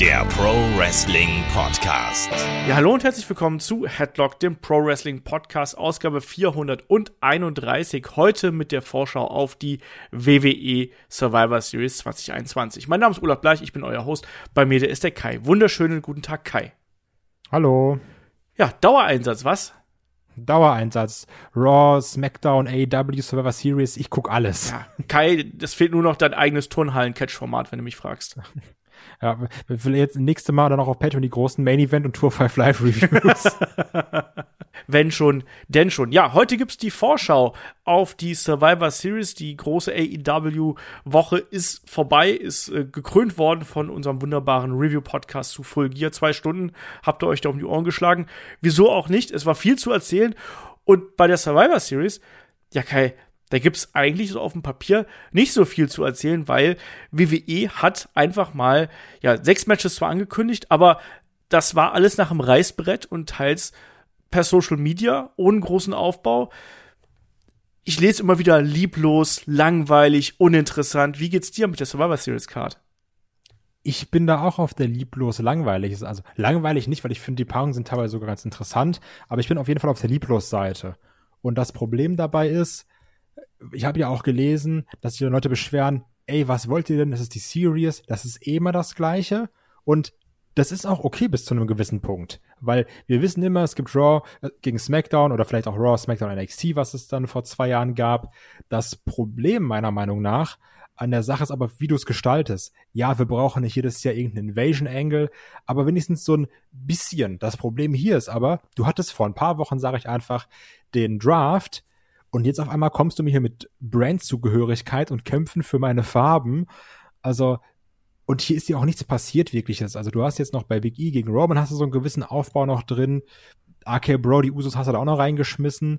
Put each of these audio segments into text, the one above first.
der Pro Wrestling Podcast. Ja, hallo und herzlich willkommen zu Headlock, dem Pro Wrestling Podcast, Ausgabe 431. Heute mit der Vorschau auf die WWE Survivor Series 2021. Mein Name ist Olaf Bleich, ich bin euer Host. Bei mir der ist der Kai. Wunderschönen guten Tag, Kai. Hallo. Ja, Dauereinsatz, was? Dauereinsatz. Raw, SmackDown, AEW, Survivor Series, ich guck alles. Ja, Kai, das fehlt nur noch dein eigenes Turnhallen-Catch-Format, wenn du mich fragst. Ja, wir will jetzt nächste Mal dann auch auf Patreon die großen Main Event und Tour 5 Live Reviews. wenn schon, denn schon. Ja, heute gibt's die Vorschau auf die Survivor Series. Die große AEW-Woche ist vorbei, ist äh, gekrönt worden von unserem wunderbaren Review-Podcast zu Full Gear. Zwei Stunden habt ihr euch da um die Ohren geschlagen. Wieso auch nicht? Es war viel zu erzählen. Und bei der Survivor Series, ja, Kai, da gibt's eigentlich so auf dem Papier nicht so viel zu erzählen, weil WWE hat einfach mal, ja, sechs Matches zwar angekündigt, aber das war alles nach dem Reißbrett und teils per Social Media ohne großen Aufbau. Ich lese immer wieder lieblos, langweilig, uninteressant. Wie geht's dir mit der Survivor Series Card? Ich bin da auch auf der lieblos langweilig. Also langweilig nicht, weil ich finde, die Paarungen sind teilweise sogar ganz interessant, aber ich bin auf jeden Fall auf der lieblos Seite. Und das Problem dabei ist, ich habe ja auch gelesen, dass sich Leute beschweren, ey, was wollt ihr denn? Das ist die Series, das ist eh immer das Gleiche. Und das ist auch okay bis zu einem gewissen Punkt. Weil wir wissen immer, es gibt Raw äh, gegen SmackDown oder vielleicht auch Raw, SmackDown NXT, was es dann vor zwei Jahren gab. Das Problem meiner Meinung nach an der Sache ist aber, wie du es gestaltest. Ja, wir brauchen nicht jedes Jahr irgendeinen Invasion-Angle, aber wenigstens so ein bisschen. Das Problem hier ist aber, du hattest vor ein paar Wochen, sage ich einfach, den Draft, und jetzt auf einmal kommst du mir hier mit Brandzugehörigkeit und Kämpfen für meine Farben. Also, und hier ist ja auch nichts passiert wirkliches. Also du hast jetzt noch bei Big E gegen Roman hast du so einen gewissen Aufbau noch drin. RK Bro, die Usos hast du da auch noch reingeschmissen.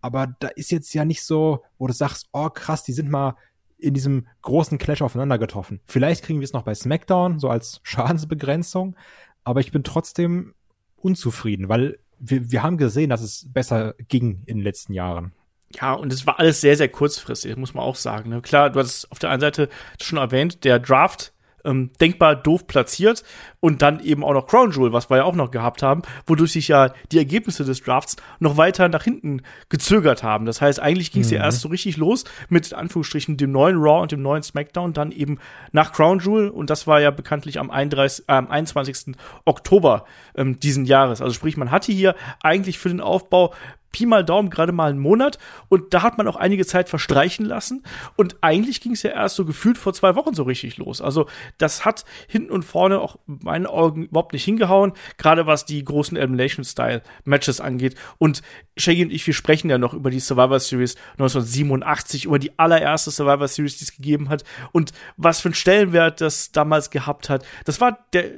Aber da ist jetzt ja nicht so, wo du sagst, oh krass, die sind mal in diesem großen Clash aufeinander getroffen. Vielleicht kriegen wir es noch bei SmackDown, so als Schadensbegrenzung. Aber ich bin trotzdem unzufrieden, weil wir, wir haben gesehen, dass es besser ging in den letzten Jahren. Ja, und es war alles sehr, sehr kurzfristig, muss man auch sagen. Ne? Klar, du hast auf der einen Seite schon erwähnt, der Draft ähm, denkbar doof platziert und dann eben auch noch Crown Jewel, was wir ja auch noch gehabt haben, wodurch sich ja die Ergebnisse des Drafts noch weiter nach hinten gezögert haben. Das heißt, eigentlich ging es mhm. ja erst so richtig los mit Anführungsstrichen dem neuen Raw und dem neuen SmackDown, dann eben nach Crown Jewel und das war ja bekanntlich am, 31, äh, am 21. Oktober ähm, diesen Jahres. Also sprich, man hatte hier eigentlich für den Aufbau Pi mal Daumen gerade mal einen Monat und da hat man auch einige Zeit verstreichen lassen und eigentlich ging es ja erst so gefühlt vor zwei Wochen so richtig los. Also das hat hinten und vorne auch meinen Augen überhaupt nicht hingehauen, gerade was die großen Elimination-Style-Matches angeht und Shaggy und ich, wir sprechen ja noch über die Survivor Series 1987, über die allererste Survivor Series, die es gegeben hat und was für einen Stellenwert das damals gehabt hat. Das war der,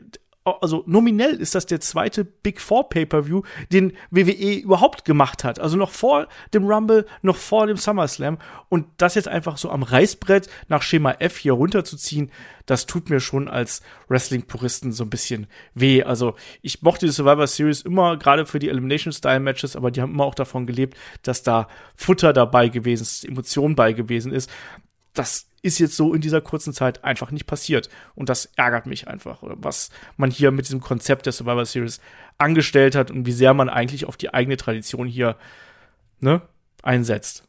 also nominell ist das der zweite Big Four Pay-per-View, den WWE überhaupt gemacht hat. Also noch vor dem Rumble, noch vor dem SummerSlam. Und das jetzt einfach so am Reißbrett nach Schema F hier runterzuziehen, das tut mir schon als Wrestling-Puristen so ein bisschen weh. Also ich mochte die Survivor Series immer, gerade für die Elimination-Style-Matches, aber die haben immer auch davon gelebt, dass da Futter dabei gewesen ist, Emotion bei gewesen ist. Das ist jetzt so in dieser kurzen Zeit einfach nicht passiert. Und das ärgert mich einfach, was man hier mit diesem Konzept der Survivor Series angestellt hat und wie sehr man eigentlich auf die eigene Tradition hier ne, einsetzt.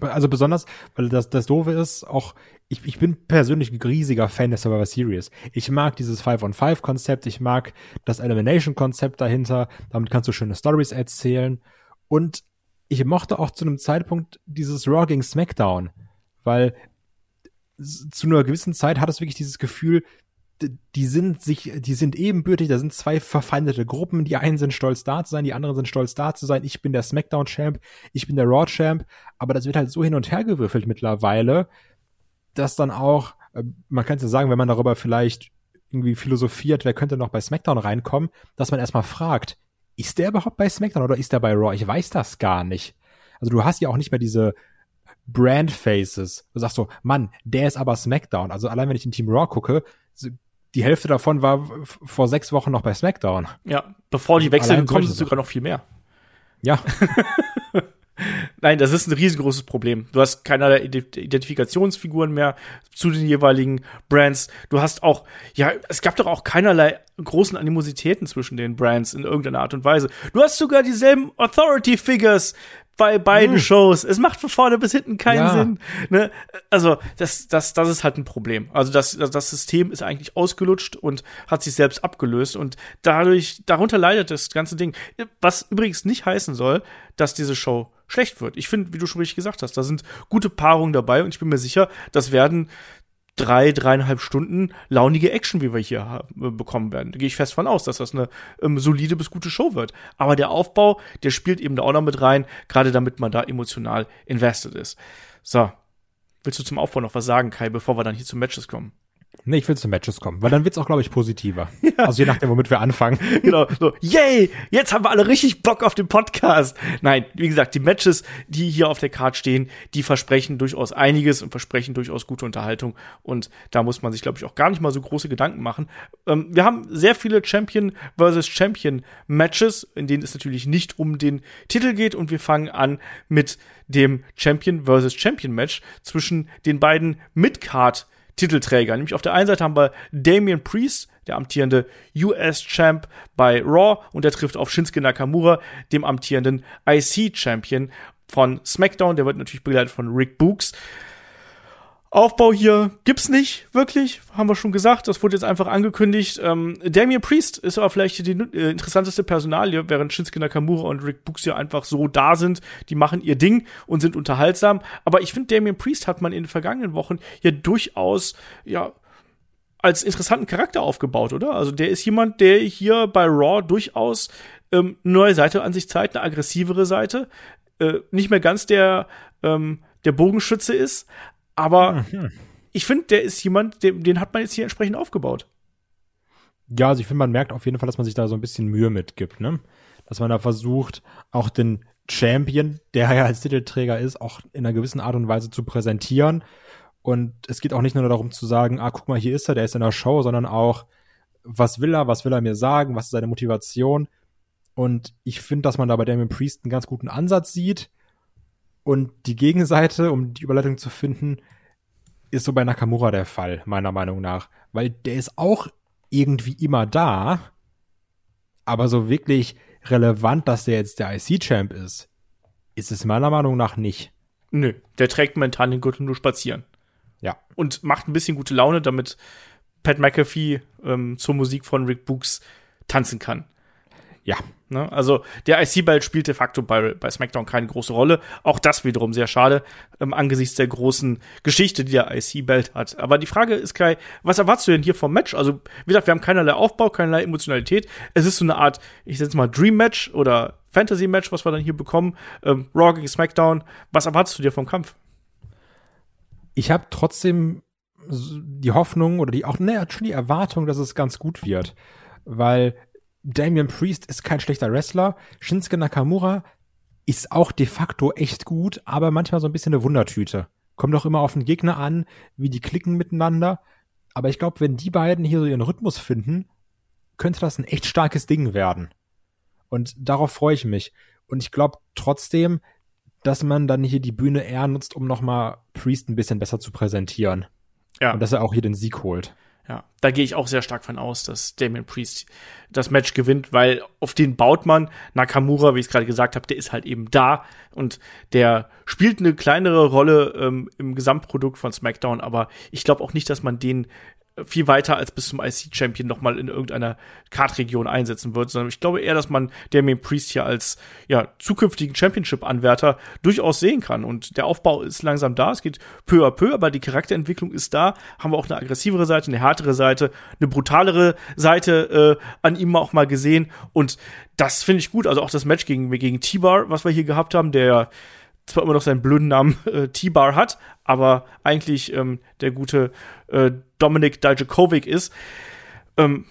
Also besonders, weil das, das Doofe ist, auch ich, ich bin persönlich ein riesiger Fan der Survivor Series. Ich mag dieses Five-on-Five-Konzept, ich mag das Elimination-Konzept dahinter, damit kannst du schöne Stories erzählen. Und ich mochte auch zu einem Zeitpunkt dieses Raw SmackDown, weil zu einer gewissen Zeit hat es wirklich dieses Gefühl, die sind sich, die sind ebenbürtig, da sind zwei verfeindete Gruppen, die einen sind stolz da zu sein, die anderen sind stolz da zu sein, ich bin der Smackdown-Champ, ich bin der Raw-Champ, aber das wird halt so hin und her gewürfelt mittlerweile, dass dann auch, äh, man könnte sagen, wenn man darüber vielleicht irgendwie philosophiert, wer könnte noch bei Smackdown reinkommen, dass man erstmal fragt, ist der überhaupt bei Smackdown oder ist der bei Raw? Ich weiß das gar nicht. Also du hast ja auch nicht mehr diese Brand Faces. Du sagst so, Mann, der ist aber SmackDown. Also allein wenn ich in Team Raw gucke, die Hälfte davon war vor sechs Wochen noch bei SmackDown. Ja, bevor die Wechsel gekommen sind, sogar noch viel mehr. Ja. Nein, das ist ein riesengroßes Problem. Du hast keinerlei Identifikationsfiguren mehr zu den jeweiligen Brands. Du hast auch, ja, es gab doch auch keinerlei großen Animositäten zwischen den Brands in irgendeiner Art und Weise. Du hast sogar dieselben Authority Figures bei beiden hm. Shows. Es macht von vorne bis hinten keinen ja. Sinn. Ne? Also, das, das, das ist halt ein Problem. Also, das, das System ist eigentlich ausgelutscht und hat sich selbst abgelöst und dadurch, darunter leidet das ganze Ding. Was übrigens nicht heißen soll, dass diese Show schlecht wird. Ich finde, wie du schon richtig gesagt hast, da sind gute Paarungen dabei und ich bin mir sicher, das werden drei, dreieinhalb Stunden launige Action, wie wir hier haben, bekommen werden. Da gehe ich fest von aus, dass das eine ähm, solide bis gute Show wird. Aber der Aufbau, der spielt eben da auch noch mit rein, gerade damit man da emotional invested ist. So. Willst du zum Aufbau noch was sagen, Kai, bevor wir dann hier zu Matches kommen? Nee, ich will zu Matches kommen, weil dann wird's auch, glaube ich, positiver. Ja. Also je nachdem, womit wir anfangen. Genau, so, yay, jetzt haben wir alle richtig Bock auf den Podcast. Nein, wie gesagt, die Matches, die hier auf der Card stehen, die versprechen durchaus einiges und versprechen durchaus gute Unterhaltung. Und da muss man sich, glaube ich, auch gar nicht mal so große Gedanken machen. Ähm, wir haben sehr viele Champion versus Champion Matches, in denen es natürlich nicht um den Titel geht. Und wir fangen an mit dem Champion versus Champion Match zwischen den beiden Mid-Card Titelträger. Nämlich auf der einen Seite haben wir Damian Priest, der amtierende US-Champ bei Raw, und der trifft auf Shinsuke Nakamura, dem amtierenden IC-Champion von SmackDown. Der wird natürlich begleitet von Rick Books. Aufbau hier gibt's nicht, wirklich, haben wir schon gesagt. Das wurde jetzt einfach angekündigt. Ähm, Damien Priest ist aber vielleicht die äh, interessanteste Personalie, während Shinsuke Nakamura und Rick Books ja einfach so da sind. Die machen ihr Ding und sind unterhaltsam. Aber ich finde, Damien Priest hat man in den vergangenen Wochen ja durchaus, ja, als interessanten Charakter aufgebaut, oder? Also der ist jemand, der hier bei Raw durchaus ähm, eine neue Seite an sich zeigt, eine aggressivere Seite. Äh, nicht mehr ganz der, ähm, der Bogenschütze ist, aber mhm. ich finde, der ist jemand, den, den hat man jetzt hier entsprechend aufgebaut. Ja, also ich finde, man merkt auf jeden Fall, dass man sich da so ein bisschen Mühe mitgibt, ne? Dass man da versucht, auch den Champion, der ja als Titelträger ist, auch in einer gewissen Art und Weise zu präsentieren. Und es geht auch nicht nur darum zu sagen, ah, guck mal, hier ist er, der ist in der Show, sondern auch, was will er, was will er mir sagen, was ist seine Motivation. Und ich finde, dass man da bei Damien Priest einen ganz guten Ansatz sieht. Und die Gegenseite, um die Überleitung zu finden, ist so bei Nakamura der Fall, meiner Meinung nach. Weil der ist auch irgendwie immer da, aber so wirklich relevant, dass der jetzt der IC-Champ ist, ist es meiner Meinung nach nicht. Nö, der trägt momentan den Gürtel nur spazieren. Ja. Und macht ein bisschen gute Laune, damit Pat McAfee ähm, zur Musik von Rick Books tanzen kann. Ja. Ne? Also der IC-Belt spielt de facto bei, bei SmackDown keine große Rolle. Auch das wiederum sehr schade, ähm, angesichts der großen Geschichte, die der IC-Belt hat. Aber die Frage ist, Kai, was erwartest du denn hier vom Match? Also, wie gesagt, wir haben keinerlei Aufbau, keinerlei Emotionalität. Es ist so eine Art, ich sag mal, Dream-Match oder Fantasy-Match, was wir dann hier bekommen. Ähm, Raw gegen SmackDown. Was erwartest du dir vom Kampf? Ich habe trotzdem die Hoffnung oder die auch, ne, schon die Erwartung, dass es ganz gut wird. Weil Damian Priest ist kein schlechter Wrestler. Shinsuke Nakamura ist auch de facto echt gut, aber manchmal so ein bisschen eine Wundertüte. Kommt doch immer auf den Gegner an, wie die klicken miteinander. Aber ich glaube, wenn die beiden hier so ihren Rhythmus finden, könnte das ein echt starkes Ding werden. Und darauf freue ich mich. Und ich glaube trotzdem, dass man dann hier die Bühne eher nutzt, um nochmal Priest ein bisschen besser zu präsentieren. Ja. Und dass er auch hier den Sieg holt. Ja, da gehe ich auch sehr stark von aus, dass Damien Priest das Match gewinnt, weil auf den baut man. Nakamura, wie ich es gerade gesagt habe, der ist halt eben da und der spielt eine kleinere Rolle ähm, im Gesamtprodukt von SmackDown, aber ich glaube auch nicht, dass man den viel weiter als bis zum IC-Champion nochmal in irgendeiner Kartregion einsetzen wird, sondern ich glaube eher, dass man Damien Priest hier als ja, zukünftigen Championship-Anwärter durchaus sehen kann. Und der Aufbau ist langsam da, es geht peu à peu, aber die Charakterentwicklung ist da. Haben wir auch eine aggressivere Seite, eine härtere Seite, eine brutalere Seite äh, an ihm auch mal gesehen. Und das finde ich gut. Also auch das Match gegen, gegen T-Bar, was wir hier gehabt haben, der zwar immer noch seinen blöden Namen äh, T-Bar hat, aber eigentlich ähm, der gute äh, Dominik Dajakovic ist, ähm,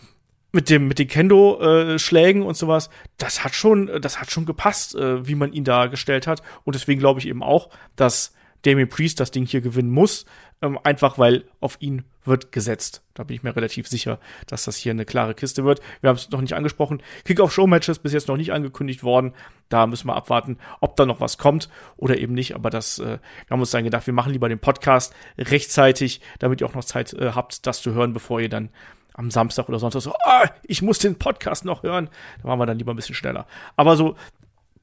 mit dem mit den Kendo äh, Schlägen und sowas, das hat schon das hat schon gepasst, äh, wie man ihn dargestellt hat. Und deswegen glaube ich eben auch, dass Damien Priest das Ding hier gewinnen muss, ähm, einfach weil auf ihn wird gesetzt. Da bin ich mir relativ sicher, dass das hier eine klare Kiste wird. Wir haben es noch nicht angesprochen. Kick-Off-Show-Matches bis jetzt noch nicht angekündigt worden. Da müssen wir abwarten, ob da noch was kommt oder eben nicht. Aber das, äh, wir haben uns dann gedacht, wir machen lieber den Podcast rechtzeitig, damit ihr auch noch Zeit äh, habt, das zu hören, bevor ihr dann am Samstag oder sonst so, oh, ich muss den Podcast noch hören. Da waren wir dann lieber ein bisschen schneller. Aber so,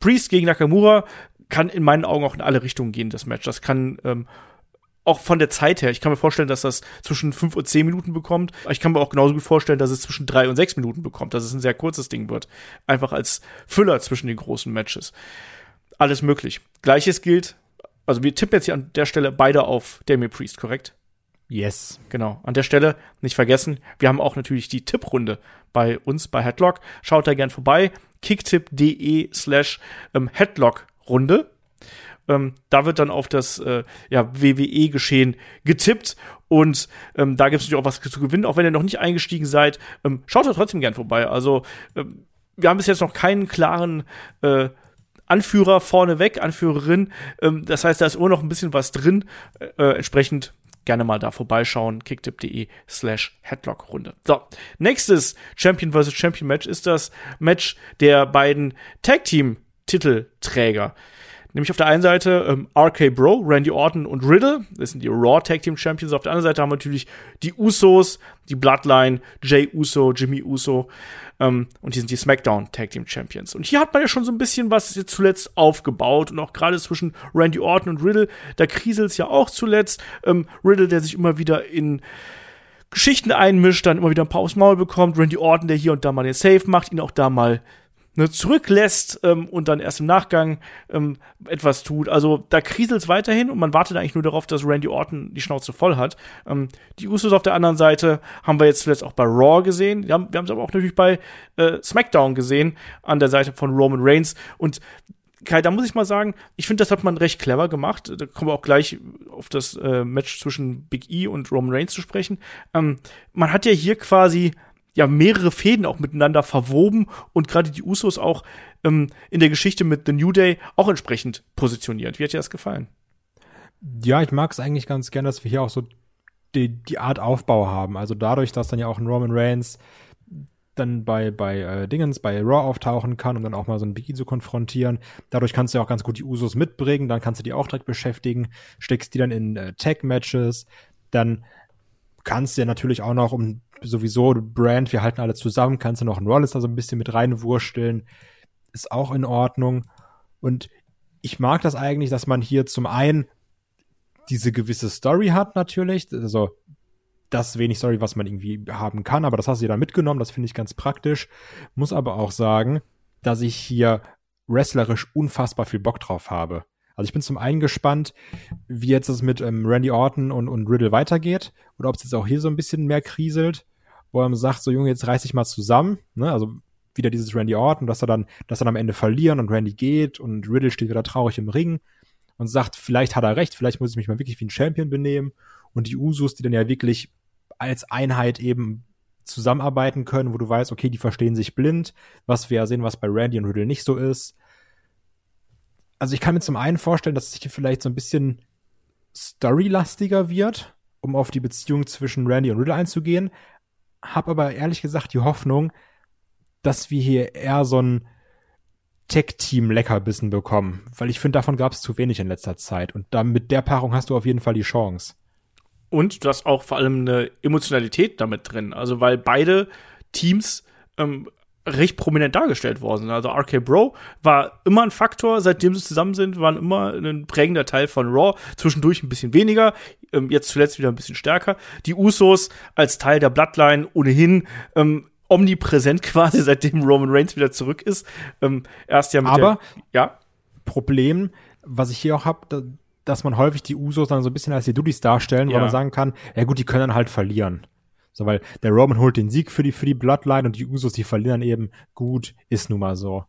Priest gegen Nakamura kann in meinen Augen auch in alle Richtungen gehen, das Match. Das kann ähm, auch von der Zeit her, ich kann mir vorstellen, dass das zwischen fünf und zehn Minuten bekommt. Ich kann mir auch genauso gut vorstellen, dass es zwischen drei und sechs Minuten bekommt, dass es ein sehr kurzes Ding wird. Einfach als Füller zwischen den großen Matches. Alles möglich. Gleiches gilt, also wir tippen jetzt hier an der Stelle beide auf Damien Priest, korrekt? Yes. Genau. An der Stelle nicht vergessen, wir haben auch natürlich die Tipprunde bei uns bei Headlock. Schaut da gern vorbei. kicktip.de slash ähm, Headlock-Runde. Ähm, da wird dann auf das äh, ja, WWE-Geschehen getippt und ähm, da gibt es natürlich auch was zu gewinnen. Auch wenn ihr noch nicht eingestiegen seid, ähm, schaut da trotzdem gern vorbei. Also ähm, wir haben bis jetzt noch keinen klaren äh, Anführer vorneweg, Anführerin. Ähm, das heißt, da ist immer noch ein bisschen was drin. Äh, entsprechend gerne mal da vorbeischauen. kicktip.de slash Headlock-Runde. So, nächstes Champion vs. Champion Match ist das Match der beiden Tag-Team-Titelträger. Nämlich auf der einen Seite ähm, RK Bro, Randy Orton und Riddle. Das sind die Raw Tag Team Champions. Auf der anderen Seite haben wir natürlich die Usos, die Bloodline, Jay Uso, Jimmy Uso. Ähm, und die sind die SmackDown Tag Team Champions. Und hier hat man ja schon so ein bisschen was jetzt zuletzt aufgebaut. Und auch gerade zwischen Randy Orton und Riddle, da kriselt es ja auch zuletzt. Ähm, Riddle, der sich immer wieder in Geschichten einmischt, dann immer wieder ein paar aufs Maul bekommt. Randy Orton, der hier und da mal den Save macht, ihn auch da mal ne, zurücklässt ähm, und dann erst im Nachgang ähm, etwas tut. Also da kriselt es weiterhin und man wartet eigentlich nur darauf, dass Randy Orton die Schnauze voll hat. Ähm, die Usos auf der anderen Seite haben wir jetzt zuletzt auch bei Raw gesehen. Wir haben es aber auch natürlich bei äh, SmackDown gesehen, an der Seite von Roman Reigns. Und Kai, da muss ich mal sagen, ich finde, das hat man recht clever gemacht. Da kommen wir auch gleich auf das äh, Match zwischen Big E und Roman Reigns zu sprechen. Ähm, man hat ja hier quasi ja mehrere Fäden auch miteinander verwoben und gerade die Usos auch ähm, in der Geschichte mit The New Day auch entsprechend positioniert. Wie hat dir das gefallen? Ja, ich mag es eigentlich ganz gern, dass wir hier auch so die, die Art Aufbau haben. Also dadurch, dass dann ja auch ein Roman Reigns dann bei, bei äh, Dingens, bei Raw auftauchen kann, um dann auch mal so ein Biggie zu konfrontieren. Dadurch kannst du ja auch ganz gut die Usos mitbringen, dann kannst du die auch direkt beschäftigen, steckst die dann in äh, Tag-Matches, dann kannst du ja natürlich auch noch, um sowieso Brand, wir halten alle zusammen, kannst du noch einen Rollins da so ein bisschen mit reinwursteln. Ist auch in Ordnung. Und ich mag das eigentlich, dass man hier zum einen diese gewisse Story hat natürlich, also das wenig Story, was man irgendwie haben kann, aber das hast du dir dann mitgenommen, das finde ich ganz praktisch. Muss aber auch sagen, dass ich hier wrestlerisch unfassbar viel Bock drauf habe. Also ich bin zum einen gespannt, wie jetzt es mit ähm, Randy Orton und, und Riddle weitergeht oder ob es jetzt auch hier so ein bisschen mehr kriselt, wo er sagt, so Junge, jetzt reiß dich mal zusammen, ne? Also wieder dieses Randy Orton, dass er dann, dass er dann am Ende verlieren und Randy geht und Riddle steht wieder traurig im Ring und sagt, vielleicht hat er recht, vielleicht muss ich mich mal wirklich wie ein Champion benehmen und die Usus, die dann ja wirklich als Einheit eben zusammenarbeiten können, wo du weißt, okay, die verstehen sich blind, was wir ja sehen, was bei Randy und Riddle nicht so ist also ich kann mir zum einen vorstellen, dass es hier vielleicht so ein bisschen storylastiger wird, um auf die Beziehung zwischen Randy und Riddle einzugehen. Hab aber ehrlich gesagt die Hoffnung, dass wir hier eher so ein Tech-Team-Leckerbissen bekommen, weil ich finde, davon gab es zu wenig in letzter Zeit. Und dann mit der Paarung hast du auf jeden Fall die Chance. Und du hast auch vor allem eine Emotionalität damit drin. Also, weil beide Teams ähm, recht prominent dargestellt worden. Also RK Bro war immer ein Faktor, seitdem sie zusammen sind, waren immer ein prägender Teil von Raw, zwischendurch ein bisschen weniger, ähm, jetzt zuletzt wieder ein bisschen stärker. Die Usos als Teil der Bloodline ohnehin ähm, omnipräsent quasi, seitdem Roman Reigns wieder zurück ist. Ähm, erst ja mit Aber der, ja. Problem, was ich hier auch habe, da, dass man häufig die Usos dann so ein bisschen als die Dudis darstellen, ja. wo man sagen kann, ja gut, die können dann halt verlieren. So, weil der Roman holt den Sieg für die, für die Bloodline und die Usos, die verlieren eben gut, ist nun mal so.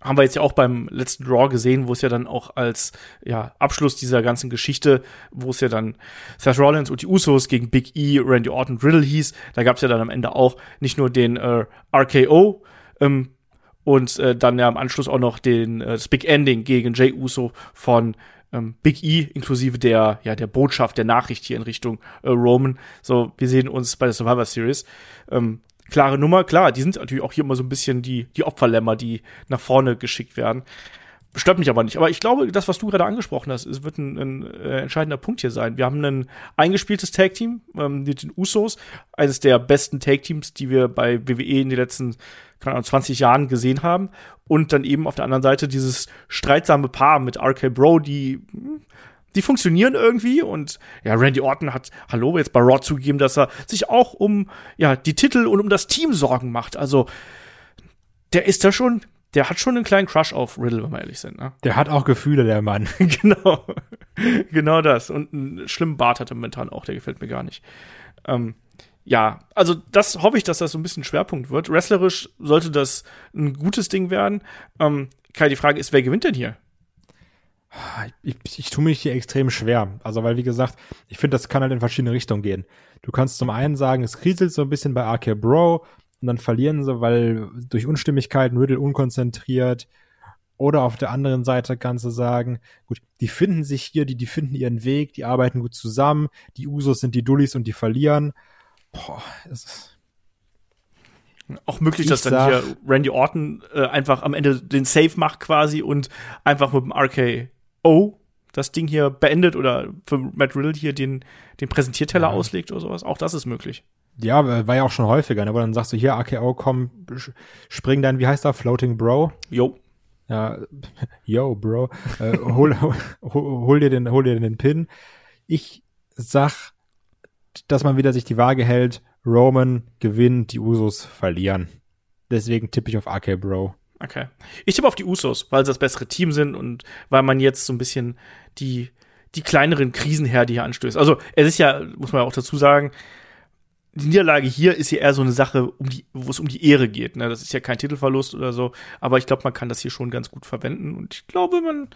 Haben wir jetzt ja auch beim letzten Draw gesehen, wo es ja dann auch als ja, Abschluss dieser ganzen Geschichte, wo es ja dann Seth Rollins und die Usos gegen Big E, Randy Orton, Riddle hieß, da gab es ja dann am Ende auch nicht nur den äh, RKO, ähm, und äh, dann ja am Anschluss auch noch den äh, das Big Ending gegen Jay Uso von ähm, Big E inklusive der, ja, der Botschaft, der Nachricht hier in Richtung äh, Roman. So, wir sehen uns bei der Survivor Series. Ähm, klare Nummer, klar, die sind natürlich auch hier immer so ein bisschen die, die Opferlämmer, die nach vorne geschickt werden. Stört mich aber nicht. Aber ich glaube, das, was du gerade angesprochen hast, es wird ein, ein äh, entscheidender Punkt hier sein. Wir haben ein eingespieltes Tag-Team ähm, mit den Usos, eines der besten Tag-Teams, die wir bei WWE in den letzten keine Ahnung, 20 Jahren gesehen haben. Und dann eben auf der anderen Seite dieses streitsame Paar mit RK Bro, die die funktionieren irgendwie und ja, Randy Orton hat, hallo, jetzt bei Raw zugegeben, dass er sich auch um ja, die Titel und um das Team Sorgen macht. Also, der ist da schon, der hat schon einen kleinen Crush auf Riddle, wenn wir ehrlich sind. Ne? Der hat auch Gefühle, der Mann. genau. genau das. Und einen schlimmen Bart hat er momentan auch, der gefällt mir gar nicht. Ähm, ja, also das hoffe ich, dass das so ein bisschen Schwerpunkt wird. Wrestlerisch sollte das ein gutes Ding werden. Ähm, Kai, die Frage ist, wer gewinnt denn hier? Ich, ich, ich tue mich hier extrem schwer. Also, weil, wie gesagt, ich finde, das kann halt in verschiedene Richtungen gehen. Du kannst zum einen sagen, es kriselt so ein bisschen bei RK Bro und dann verlieren sie, weil durch Unstimmigkeiten Riddle unkonzentriert. Oder auf der anderen Seite kannst du sagen, gut, die finden sich hier, die, die finden ihren Weg, die arbeiten gut zusammen, die Usos sind die Dullis und die verlieren. Boah, es ist auch möglich, dass dann hier Randy Orton äh, einfach am Ende den Save macht quasi und einfach mit dem RKO das Ding hier beendet oder für Matt Riddle hier den, den Präsentierteller ja. auslegt oder sowas. Auch das ist möglich. Ja, war ja auch schon häufiger, ne? wo dann sagst du hier, AKO, komm, spring dann, wie heißt er, Floating Bro? Jo. Ja, yo, Bro. äh, hol, hol, hol, dir den, hol dir den Pin. Ich sag, dass man wieder sich die Waage hält. Roman gewinnt, die Usos verlieren. Deswegen tippe ich auf AK Bro. Okay. Ich tippe auf die Usos, weil sie das bessere Team sind und weil man jetzt so ein bisschen die, die kleineren Krisenherde hier anstößt. Also, es ist ja, muss man ja auch dazu sagen, die Niederlage hier ist ja eher so eine Sache, um die, wo es um die Ehre geht. Ne? Das ist ja kein Titelverlust oder so. Aber ich glaube, man kann das hier schon ganz gut verwenden. Und ich glaube, man.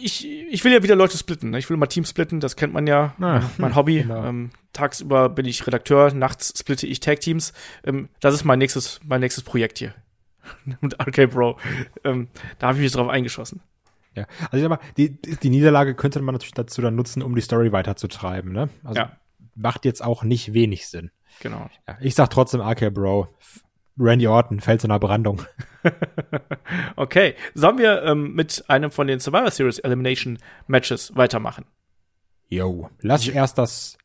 Ich, ich will ja wieder Leute splitten. Ne? Ich will mal Teams splitten, das kennt man ja. Ah, mein Hobby. Genau. Ähm, tagsüber bin ich Redakteur, nachts splitte ich Tag-Teams. Ähm, das ist mein nächstes, mein nächstes Projekt hier. Mit RK Bro. Ähm, da habe ich mich drauf eingeschossen. Ja, also ich sag mal, die, die Niederlage könnte man natürlich dazu dann nutzen, um die Story weiterzutreiben, ne? Also ja macht jetzt auch nicht wenig Sinn. Genau. Ja, ich sag trotzdem AK Bro. Randy Orton fällt zu einer Brandung. okay. Sollen wir ähm, mit einem von den Survivor Series Elimination Matches weitermachen? Yo, lass ich erst das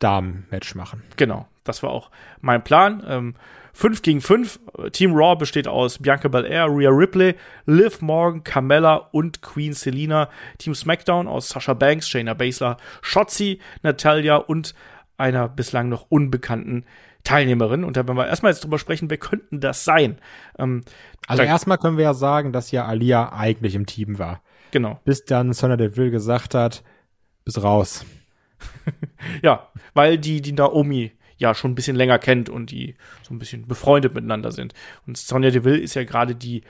Damen-Match machen. Genau, das war auch mein Plan. Ähm, 5 gegen 5. Team Raw besteht aus Bianca Belair, Rhea Ripley, Liv Morgan, Carmella und Queen Selina. Team SmackDown aus Sasha Banks, Shayna Baszler, Shotzi, Natalia und einer bislang noch unbekannten Teilnehmerin. Und da werden wir erstmal jetzt drüber sprechen, wer könnten das sein? Ähm, also erstmal können wir ja sagen, dass ja Alia eigentlich im Team war. Genau. Bis dann Sonja Deville gesagt hat, bis raus. ja, weil die, die Naomi ja schon ein bisschen länger kennt und die so ein bisschen befreundet miteinander sind. Und Sonja Deville ist ja gerade die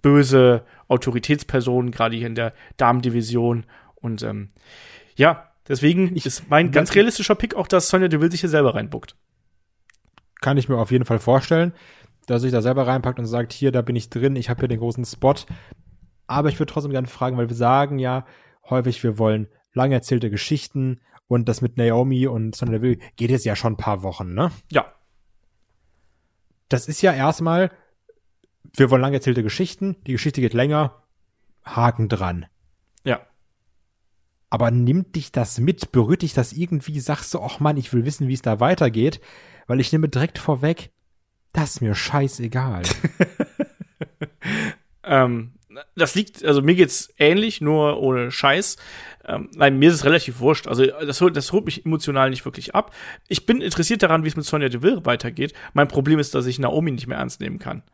böse Autoritätsperson, gerade hier in der Damendivision. Und ähm, ja, Deswegen ich, ist mein ganz realistischer Pick auch, dass Sonja Deville sich hier selber reinbuckt. Kann ich mir auf jeden Fall vorstellen, dass sich da selber reinpackt und sagt, hier, da bin ich drin, ich habe hier den großen Spot. Aber ich würde trotzdem gerne fragen, weil wir sagen ja häufig, wir wollen lang erzählte Geschichten und das mit Naomi und Sonja Deville geht jetzt ja schon ein paar Wochen, ne? Ja. Das ist ja erstmal, wir wollen lang erzählte Geschichten, die Geschichte geht länger, Haken dran. Ja aber nimmt dich das mit, berührt dich das irgendwie, sagst du, ach Mann, ich will wissen, wie es da weitergeht, weil ich nehme direkt vorweg, das ist mir scheißegal. ähm, das liegt, also mir geht's ähnlich, nur ohne Scheiß. Ähm, nein, mir ist es relativ wurscht. Also das, das holt mich emotional nicht wirklich ab. Ich bin interessiert daran, wie es mit Sonja Deville weitergeht. Mein Problem ist, dass ich Naomi nicht mehr ernst nehmen kann.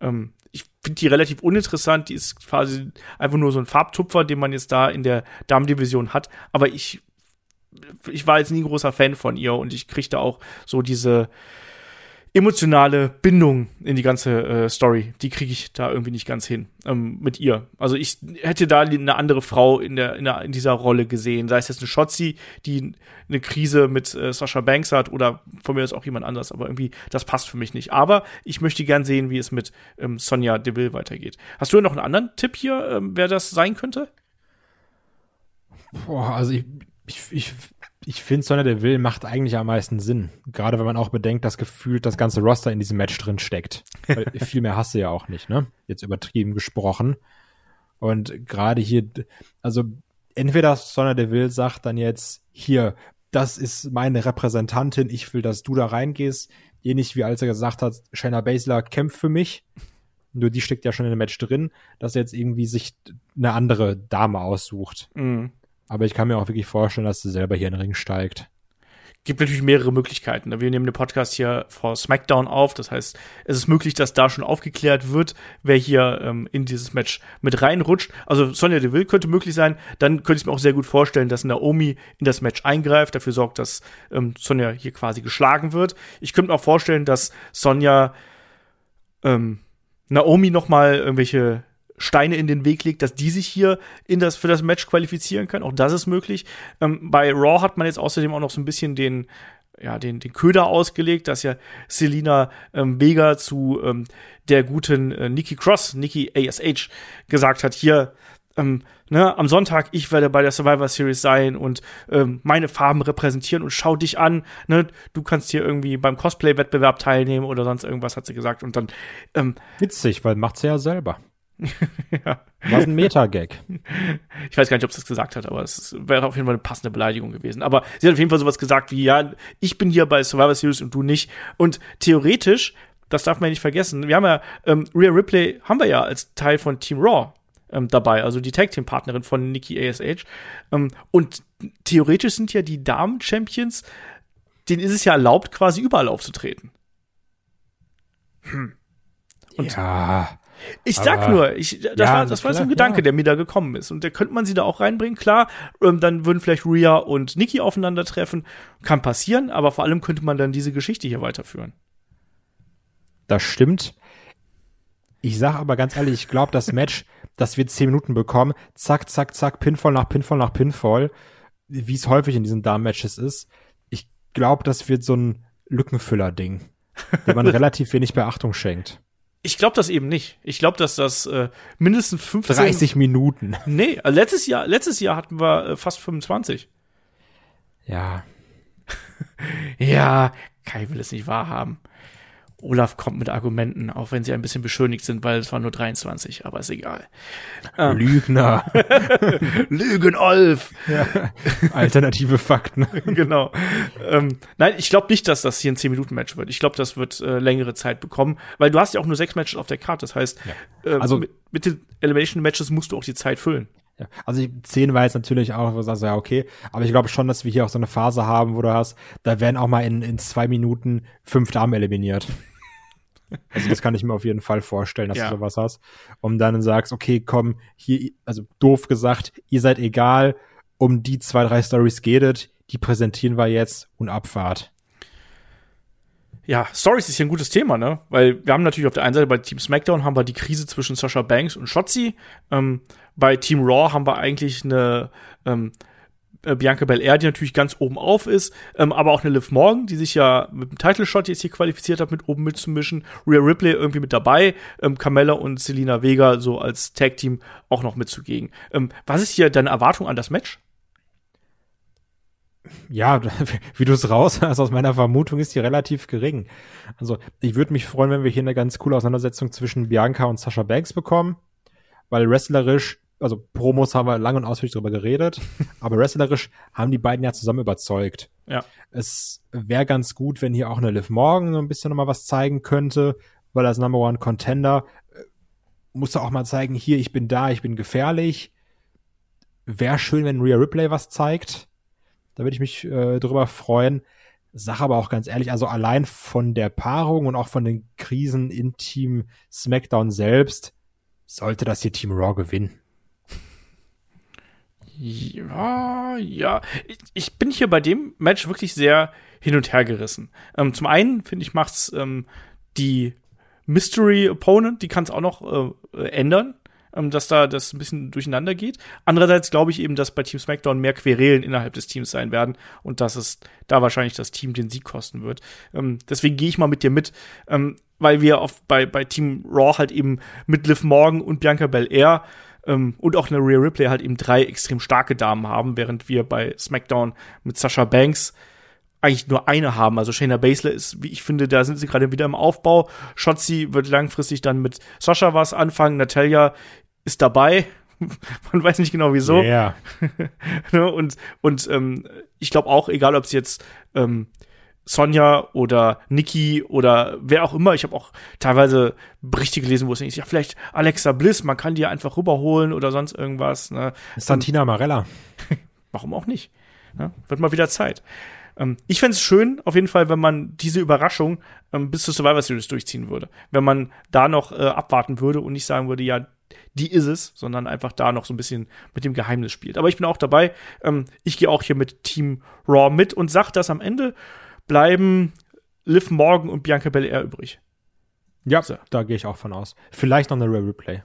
Ähm, ich finde die relativ uninteressant. Die ist quasi einfach nur so ein Farbtupfer, den man jetzt da in der Damendivision hat. Aber ich, ich war jetzt nie ein großer Fan von ihr und ich kriegte auch so diese, emotionale Bindung in die ganze äh, Story, die kriege ich da irgendwie nicht ganz hin ähm, mit ihr. Also ich hätte da eine andere Frau in der, in, der, in dieser Rolle gesehen, sei es jetzt eine Shotzi, die eine Krise mit äh, Sasha Banks hat oder von mir ist auch jemand anders, aber irgendwie das passt für mich nicht. Aber ich möchte gern sehen, wie es mit ähm, Sonja Deville weitergeht. Hast du noch einen anderen Tipp hier, ähm, wer das sein könnte? Boah, also ich, ich, ich ich finde, Sonja Deville macht eigentlich am meisten Sinn. Gerade wenn man auch bedenkt, dass gefühlt das ganze Roster in diesem Match drin steckt. Weil viel mehr hast du ja auch nicht, ne? Jetzt übertrieben gesprochen. Und gerade hier, also entweder Sonja Deville sagt dann jetzt, hier, das ist meine Repräsentantin, ich will, dass du da reingehst. Ähnlich wie als er gesagt hat, Shayna Baszler kämpft für mich. Nur die steckt ja schon in dem Match drin, dass er jetzt irgendwie sich eine andere Dame aussucht. Mhm. Aber ich kann mir auch wirklich vorstellen, dass du selber hier in den Ring steigt. Gibt natürlich mehrere Möglichkeiten. Wir nehmen den Podcast hier vor SmackDown auf. Das heißt, es ist möglich, dass da schon aufgeklärt wird, wer hier ähm, in dieses Match mit reinrutscht. Also Sonja Deville könnte möglich sein. Dann könnte ich mir auch sehr gut vorstellen, dass Naomi in das Match eingreift, dafür sorgt, dass ähm, Sonja hier quasi geschlagen wird. Ich könnte mir auch vorstellen, dass Sonja ähm, Naomi noch mal irgendwelche Steine in den Weg legt, dass die sich hier in das, für das Match qualifizieren können. Auch das ist möglich. Ähm, bei Raw hat man jetzt außerdem auch noch so ein bisschen den, ja, den, den Köder ausgelegt, dass ja Selina ähm, Vega zu ähm, der guten äh, Nikki Cross, Nikki ASH, gesagt hat, hier, ähm, ne, am Sonntag, ich werde bei der Survivor Series sein und ähm, meine Farben repräsentieren und schau dich an, ne, du kannst hier irgendwie beim Cosplay-Wettbewerb teilnehmen oder sonst irgendwas, hat sie gesagt. Und dann ähm, Witzig, weil macht sie ja selber. ja. War ein Meta-Gag. Ich weiß gar nicht, ob sie es gesagt hat, aber es wäre auf jeden Fall eine passende Beleidigung gewesen. Aber sie hat auf jeden Fall sowas gesagt wie, ja, ich bin hier bei Survivor Series und du nicht. Und theoretisch, das darf man ja nicht vergessen, wir haben ja, ähm, Rhea Ripley haben wir ja als Teil von Team Raw ähm, dabei, also die Tag-Team-Partnerin von Nikki ASH. Ähm, und theoretisch sind ja die Damen-Champions, denen ist es ja erlaubt, quasi überall aufzutreten. Hm. Und ja. Ich sag Aber, nur, ich, das ja, war, das war so ein Gedanke, ja. der mir da gekommen ist. Und da könnte man sie da auch reinbringen. Klar, ähm, dann würden vielleicht Rhea und Nikki aufeinandertreffen. Kann passieren, aber vor allem könnte man dann diese Geschichte hier weiterführen. Das stimmt. Ich sag aber ganz ehrlich, ich glaube, das Match, das wir zehn Minuten bekommen, zack, zack, zack, Pinfall nach Pinfall nach Pinfall, wie es häufig in diesen Damen-Matches ist. Ich glaube, das wird so ein Lückenfüller-Ding, dem man relativ wenig Beachtung schenkt. Ich glaube das eben nicht. Ich glaube, dass das äh, mindestens 15 30 Minuten. Nee, also letztes Jahr letztes Jahr hatten wir äh, fast 25. Ja. ja, Kai will es nicht wahrhaben. Olaf kommt mit Argumenten, auch wenn sie ein bisschen beschönigt sind, weil es waren nur 23, aber ist egal. Ähm. Lügner. Lügen, Olf. Ja. Alternative Fakten. genau. Ähm, nein, ich glaube nicht, dass das hier ein 10-Minuten-Match wird. Ich glaube, das wird äh, längere Zeit bekommen, weil du hast ja auch nur sechs Matches auf der Karte. Das heißt, ja. äh, also, mit, mit den Elimination-Matches musst du auch die Zeit füllen. Ja, also die 10 war jetzt natürlich auch, wo du sagst, ja, okay, aber ich glaube schon, dass wir hier auch so eine Phase haben, wo du hast, da werden auch mal in, in zwei Minuten fünf Damen eliminiert. Also das kann ich mir auf jeden Fall vorstellen, dass ja. du sowas hast. Und dann sagst, okay, komm, hier, also doof gesagt, ihr seid egal, um die zwei, drei Stories geht es, die präsentieren wir jetzt und Abfahrt. Ja, Stories ist hier ein gutes Thema, ne? Weil wir haben natürlich auf der einen Seite bei Team SmackDown haben wir die Krise zwischen Sasha Banks und Shotzi. Ähm, bei Team Raw haben wir eigentlich eine ähm, äh, Bianca Belair, die natürlich ganz oben auf ist, ähm, aber auch eine Liv Morgan, die sich ja mit dem Title Shot jetzt hier qualifiziert hat, mit oben mitzumischen. Rhea Ripley irgendwie mit dabei, ähm, Carmella und Selina Vega so als Tag Team auch noch mitzugehen. Ähm, was ist hier deine Erwartung an das Match? Ja, wie du es raus hast, aus meiner Vermutung ist die relativ gering. Also, ich würde mich freuen, wenn wir hier eine ganz coole Auseinandersetzung zwischen Bianca und Sasha Banks bekommen, weil wrestlerisch also Promos haben wir lang und ausführlich darüber geredet, aber wrestlerisch haben die beiden ja zusammen überzeugt. Ja. Es wäre ganz gut, wenn hier auch eine Liv Morgan so ein bisschen nochmal was zeigen könnte, weil als Number One Contender äh, muss er auch mal zeigen, hier, ich bin da, ich bin gefährlich. Wäre schön, wenn Rhea Ripley was zeigt. Da würde ich mich äh, drüber freuen. Sag aber auch ganz ehrlich, also allein von der Paarung und auch von den Krisen in Team SmackDown selbst sollte das hier Team Raw gewinnen. Ja, ja. Ich, ich bin hier bei dem Match wirklich sehr hin und her gerissen. Ähm, zum einen, finde ich, macht's ähm, die Mystery Opponent, die kann es auch noch äh, ändern, ähm, dass da das ein bisschen durcheinander geht. Andererseits glaube ich eben, dass bei Team SmackDown mehr Querelen innerhalb des Teams sein werden und dass es da wahrscheinlich das Team den Sieg kosten wird. Ähm, deswegen gehe ich mal mit dir mit, ähm, weil wir auf, bei, bei Team Raw halt eben mit Liv Morgan und Bianca Belair ähm, und auch eine Real Ripley halt eben drei extrem starke Damen haben, während wir bei SmackDown mit Sasha Banks eigentlich nur eine haben. Also Shayna Baszler ist, wie ich finde, da sind sie gerade wieder im Aufbau. Shotzi wird langfristig dann mit Sascha was anfangen. Natalia ist dabei. Man weiß nicht genau wieso. Yeah. Ne, und und ähm, ich glaube auch, egal ob es jetzt ähm, Sonja oder Nikki oder wer auch immer. Ich habe auch teilweise Berichte gelesen, wo es ist, ja, vielleicht Alexa Bliss, man kann die ja einfach rüberholen oder sonst irgendwas. Ne? Santina Marella. Warum auch nicht? Ne? Wird mal wieder Zeit. Ähm, ich fände es schön, auf jeden Fall, wenn man diese Überraschung ähm, bis zur Survivor Series durchziehen würde. Wenn man da noch äh, abwarten würde und nicht sagen würde, ja, die ist es, sondern einfach da noch so ein bisschen mit dem Geheimnis spielt. Aber ich bin auch dabei. Ähm, ich gehe auch hier mit Team Raw mit und sag, dass am Ende bleiben Liv Morgan und Bianca Belair übrig. Ja, so. da gehe ich auch von aus. Vielleicht noch eine Rare Replay.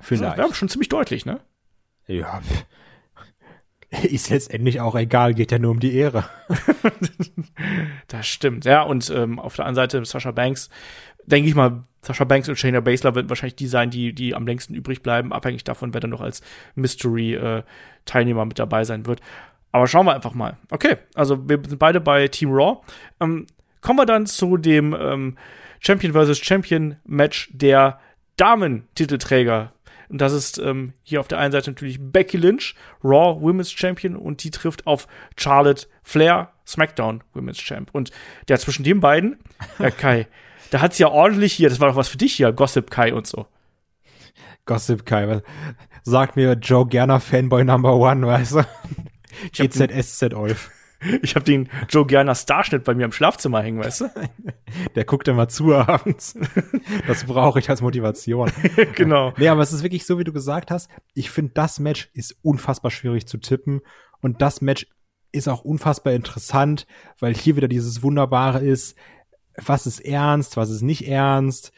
Vielleicht. Ja, schon ziemlich deutlich, ne? Ja, ist letztendlich auch egal, geht ja nur um die Ehre. das stimmt, ja. Und ähm, auf der anderen Seite Sascha Banks, denke ich mal, Sascha Banks und Shayna Baszler werden wahrscheinlich die sein, die, die am längsten übrig bleiben, abhängig davon, wer dann noch als Mystery-Teilnehmer äh, mit dabei sein wird. Aber schauen wir einfach mal. Okay, also wir sind beide bei Team Raw. Ähm, kommen wir dann zu dem ähm, Champion vs. Champion Match der Damen-Titelträger und das ist ähm, hier auf der einen Seite natürlich Becky Lynch, Raw Women's Champion, und die trifft auf Charlotte Flair, SmackDown Women's Champ. Und der zwischen den beiden, Herr Kai, da hat's ja ordentlich hier, das war doch was für dich hier, Gossip Kai und so. Gossip Kai, sagt mir Joe Gerner Fanboy Number One, weißt du? GZSZ Olf. Ich habe den Joe Gerner Starschnitt bei mir im Schlafzimmer hängen, weißt du? Der guckt immer zu abends. Das brauche ich als Motivation. genau. Nee, aber es ist wirklich so, wie du gesagt hast. Ich finde, das Match ist unfassbar schwierig zu tippen. Und das Match ist auch unfassbar interessant, weil hier wieder dieses Wunderbare ist, was ist ernst, was ist nicht ernst,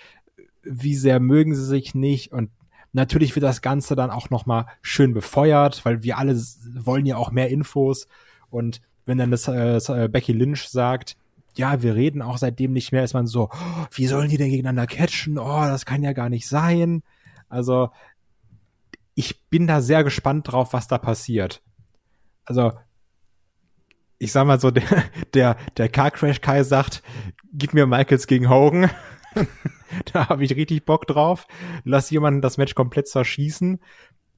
wie sehr mögen sie sich nicht und natürlich wird das Ganze dann auch nochmal schön befeuert, weil wir alle wollen ja auch mehr Infos und wenn dann das äh, äh, Becky Lynch sagt, ja, wir reden auch seitdem nicht mehr, ist man so, oh, wie sollen die denn gegeneinander catchen? Oh, das kann ja gar nicht sein. Also, ich bin da sehr gespannt drauf, was da passiert. Also, ich sag mal so, der, der, der Car Crash Kai sagt, gib mir Michaels gegen Hogan. da habe ich richtig Bock drauf. Lass jemanden das Match komplett zerschießen.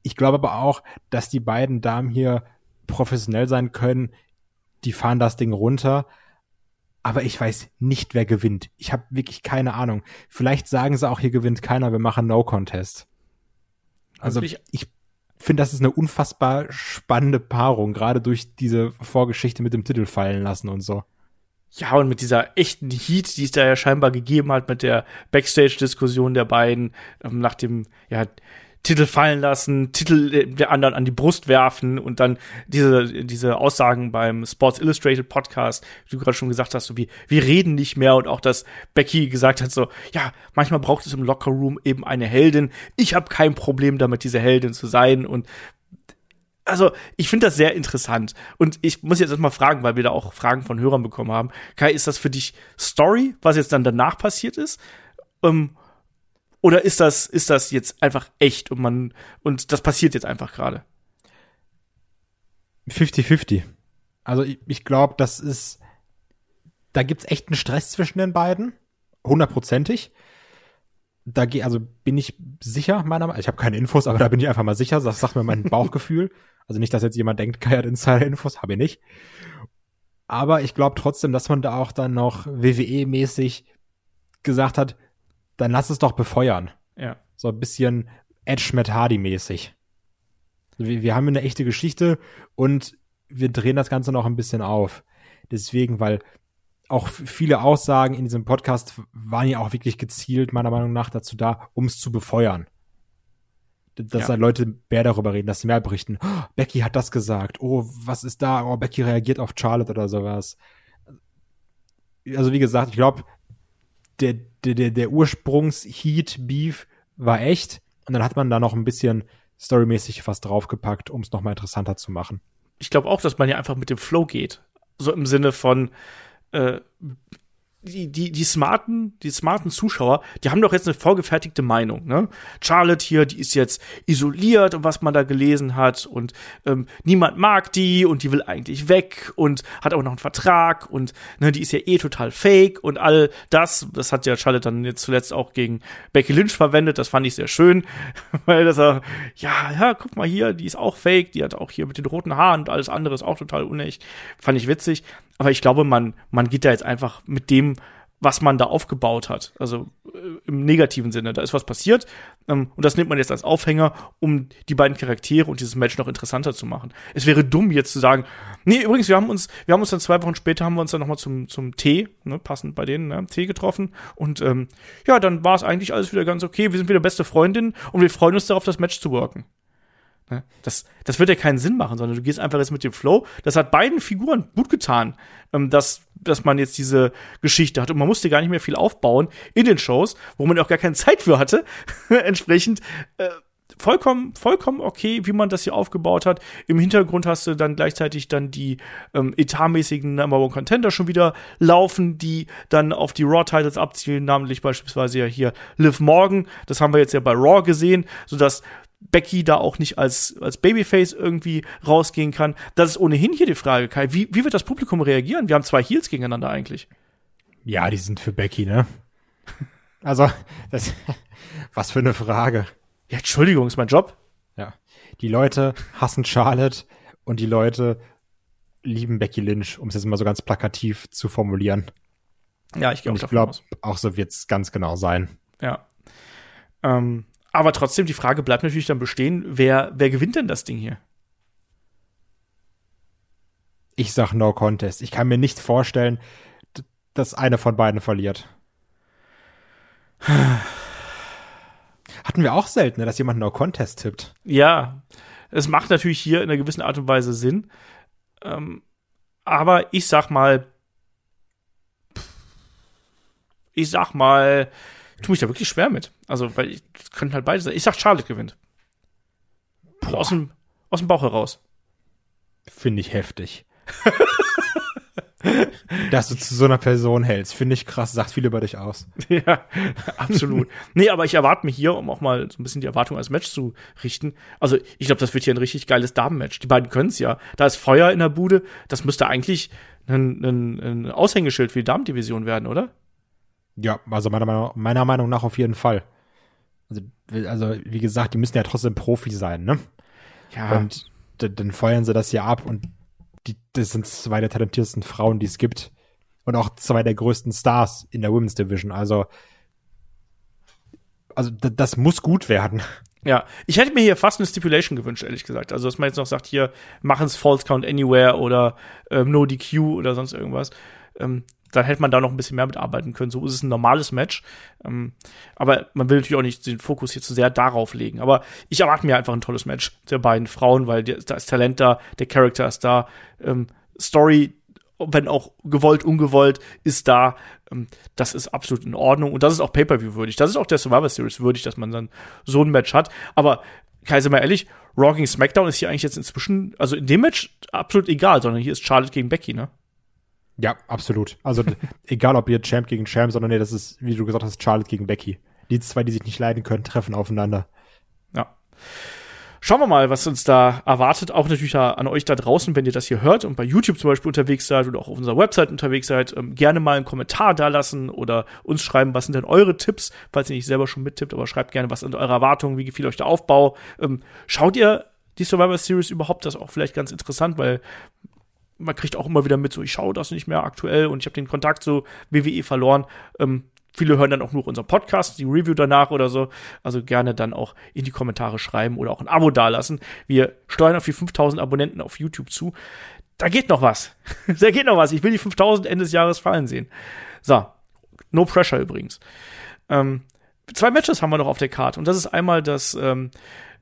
Ich glaube aber auch, dass die beiden Damen hier professionell sein können die fahren das Ding runter. Aber ich weiß nicht, wer gewinnt. Ich habe wirklich keine Ahnung. Vielleicht sagen sie auch, hier gewinnt keiner, wir machen No Contest. Also ich, ich finde, das ist eine unfassbar spannende Paarung, gerade durch diese Vorgeschichte mit dem Titel fallen lassen und so. Ja, und mit dieser echten Heat, die es da ja scheinbar gegeben hat, mit der Backstage-Diskussion der beiden, ähm, nach dem, ja, Titel fallen lassen, Titel der anderen an die Brust werfen und dann diese, diese Aussagen beim Sports Illustrated Podcast, wie du gerade schon gesagt hast, so wie, wir reden nicht mehr und auch, dass Becky gesagt hat, so, ja, manchmal braucht es im Lockerroom eben eine Heldin. Ich habe kein Problem damit, diese Heldin zu sein und also, ich finde das sehr interessant. Und ich muss jetzt erstmal fragen, weil wir da auch Fragen von Hörern bekommen haben. Kai, ist das für dich Story, was jetzt dann danach passiert ist? Ähm, oder ist das, ist das jetzt einfach echt und man, und das passiert jetzt einfach gerade? 50-50. Also ich, ich glaube, das ist, da gibt's echt einen Stress zwischen den beiden. Hundertprozentig. Da geh, also bin ich sicher, meiner Meinung Ich habe keine Infos, aber da bin ich einfach mal sicher. Das sagt mir mein Bauchgefühl. Also nicht, dass jetzt jemand denkt, Kai hat Insider-Infos, habe ich nicht. Aber ich glaube trotzdem, dass man da auch dann noch WWE-mäßig gesagt hat, dann lass es doch befeuern. Ja. So ein bisschen Edge Matt Hardy mäßig. Wir, wir haben eine echte Geschichte und wir drehen das Ganze noch ein bisschen auf. Deswegen, weil auch viele Aussagen in diesem Podcast waren ja auch wirklich gezielt, meiner Meinung nach, dazu da, um es zu befeuern. Dass Ja. da Leute mehr darüber reden, dass sie mehr berichten. Oh, Becky hat das gesagt. Oh, was ist da? Oh, Becky reagiert auf Charlotte oder sowas. Also wie gesagt, ich glaube, der, der, der, der Ursprungs-Heat-Beef war echt. Und dann hat man da noch ein bisschen storymäßig was draufgepackt, um es nochmal interessanter zu machen. ich glaube auch, dass man ja einfach mit dem Flow geht. So im Sinne von äh, die, die, die smarten, die smarten Zuschauer, die haben doch jetzt eine vorgefertigte Meinung, ne? Charlotte hier, die ist jetzt isoliert und was man da gelesen hat und ähm, niemand mag die und die will eigentlich weg und hat auch noch einen Vertrag und ne, die ist ja eh total fake und all das, das hat ja Charlotte dann jetzt zuletzt auch gegen Becky Lynch verwendet, das fand ich sehr schön, weil das ja, ja, guck mal hier, die ist auch fake, die hat auch hier mit den roten Haaren und alles andere ist auch total unecht, fand ich witzig, aber ich glaube, man, man geht da jetzt einfach mit dem, was man da aufgebaut hat. Also äh, im negativen Sinne. Da ist was passiert ähm, und das nimmt man jetzt als Aufhänger, um die beiden Charaktere und dieses Match noch interessanter zu machen. Es wäre dumm, jetzt zu sagen, nee, übrigens, wir haben uns, wir haben uns dann zwei Wochen später haben wir uns dann nochmal zum, zum Tee, ne, passend bei denen, ne, Tee getroffen. Und ähm, ja, dann war es eigentlich alles wieder ganz okay. Wir sind wieder beste Freundinnen und wir freuen uns darauf, das Match zu worken. Ne? Das, das wird ja keinen Sinn machen, sondern du gehst einfach jetzt mit dem Flow. Das hat beiden Figuren gut getan, ähm, dass, dass man jetzt diese Geschichte hat. Und man musste gar nicht mehr viel aufbauen in den Shows, wo man auch gar keine Zeit für hatte. Entsprechend äh, vollkommen, vollkommen okay, wie man das hier aufgebaut hat. Im Hintergrund hast du dann gleichzeitig dann die ähm, etatmäßigen Number One Contender schon wieder laufen, die dann auf die Raw-Titles abzielen, namentlich beispielsweise ja hier Liv Morgan. Das haben wir jetzt ja bei Raw gesehen, sodass Becky da auch nicht als, als Babyface irgendwie rausgehen kann. Das ist ohnehin hier die Frage, Kai. Wie, wie wird das Publikum reagieren? Wir haben zwei Heels gegeneinander eigentlich. Ja, die sind für Becky, ne? Also, das, was für eine Frage. Ja, Entschuldigung, ist mein Job. Ja. Die Leute hassen Charlotte und die Leute lieben Becky Lynch, um es jetzt mal so ganz plakativ zu formulieren. Ja, ich glaube, aus. auch so wird's ganz genau sein. Ja. Ähm, aber trotzdem, die Frage bleibt natürlich dann bestehen, wer, wer gewinnt denn das Ding hier? Ich sag No Contest. Ich kann mir nicht vorstellen, dass einer von beiden verliert. Hatten wir auch selten, ne, dass jemand No Contest tippt. Ja, es macht natürlich hier in einer gewissen Art und Weise Sinn. Ähm, aber ich sag mal, ich sag mal, tue mich da wirklich schwer mit. Also, weil ich könnten halt beide sein. Ich sag, Charlotte gewinnt. Also aus, dem, aus dem Bauch heraus. Finde ich heftig. Dass du zu so einer Person hältst, finde ich krass, sagt viel über dich aus. Ja, absolut. nee, aber ich erwarte mir hier, um auch mal so ein bisschen die Erwartung als Match zu richten. Also, ich glaube, das wird hier ein richtig geiles Damenmatch. Die beiden können es ja. Da ist Feuer in der Bude. Das müsste eigentlich ein, ein, ein Aushängeschild für die Damendivision werden, oder? Ja, also meiner Meinung, meiner Meinung nach auf jeden Fall. Also, also, wie gesagt, die müssen ja trotzdem Profi sein, ne? Ja. Und dann feuern sie das ja ab und die, das sind zwei der talentiertesten Frauen, die es gibt. Und auch zwei der größten Stars in der Women's Division. Also, also das muss gut werden. Ja, ich hätte mir hier fast eine Stipulation gewünscht, ehrlich gesagt. Also, dass man jetzt noch sagt, hier, machen es False Count Anywhere oder ähm, No DQ oder sonst irgendwas. Ähm, dann hätte man da noch ein bisschen mehr mitarbeiten können. So ist es ein normales Match. Ähm, aber man will natürlich auch nicht den Fokus hier zu sehr darauf legen. Aber ich erwarte mir einfach ein tolles Match der beiden Frauen, weil da ist Talent da, der Charakter ist da, ähm, Story, wenn auch gewollt, ungewollt, ist da. Ähm, das ist absolut in Ordnung. Und das ist auch Pay-Per-View würdig. Das ist auch der Survivor Series würdig, dass man dann so ein Match hat. Aber, Kaiser mal ehrlich, gegen SmackDown ist hier eigentlich jetzt inzwischen, also in dem Match absolut egal, sondern hier ist Charlotte gegen Becky, ne? Ja, absolut. Also, egal ob ihr Champ gegen Champ, sondern nee, das ist, wie du gesagt hast, Charlotte gegen Becky. Die zwei, die sich nicht leiden können, treffen aufeinander. Ja. Schauen wir mal, was uns da erwartet. Auch natürlich an euch da draußen, wenn ihr das hier hört und bei YouTube zum Beispiel unterwegs seid oder auch auf unserer Website unterwegs seid, ähm, gerne mal einen Kommentar da lassen oder uns schreiben, was sind denn eure Tipps, falls ihr nicht selber schon mittippt, aber schreibt gerne, was sind eure Erwartungen, wie gefiel euch der Aufbau. Ähm, schaut ihr die Survivor Series überhaupt? Das ist auch vielleicht ganz interessant, weil man kriegt auch immer wieder mit, so ich schaue das nicht mehr aktuell und ich habe den Kontakt zu WWE verloren. Ähm, viele hören dann auch nur unseren Podcast, die Review danach oder so. Also gerne dann auch in die Kommentare schreiben oder auch ein Abo dalassen. Wir steuern auf die 5000 Abonnenten auf YouTube zu. Da geht noch was. da geht noch was. Ich will die 5000 Ende des Jahres fallen sehen. So, no pressure übrigens. Ähm, zwei Matches haben wir noch auf der Karte und das ist einmal das ähm,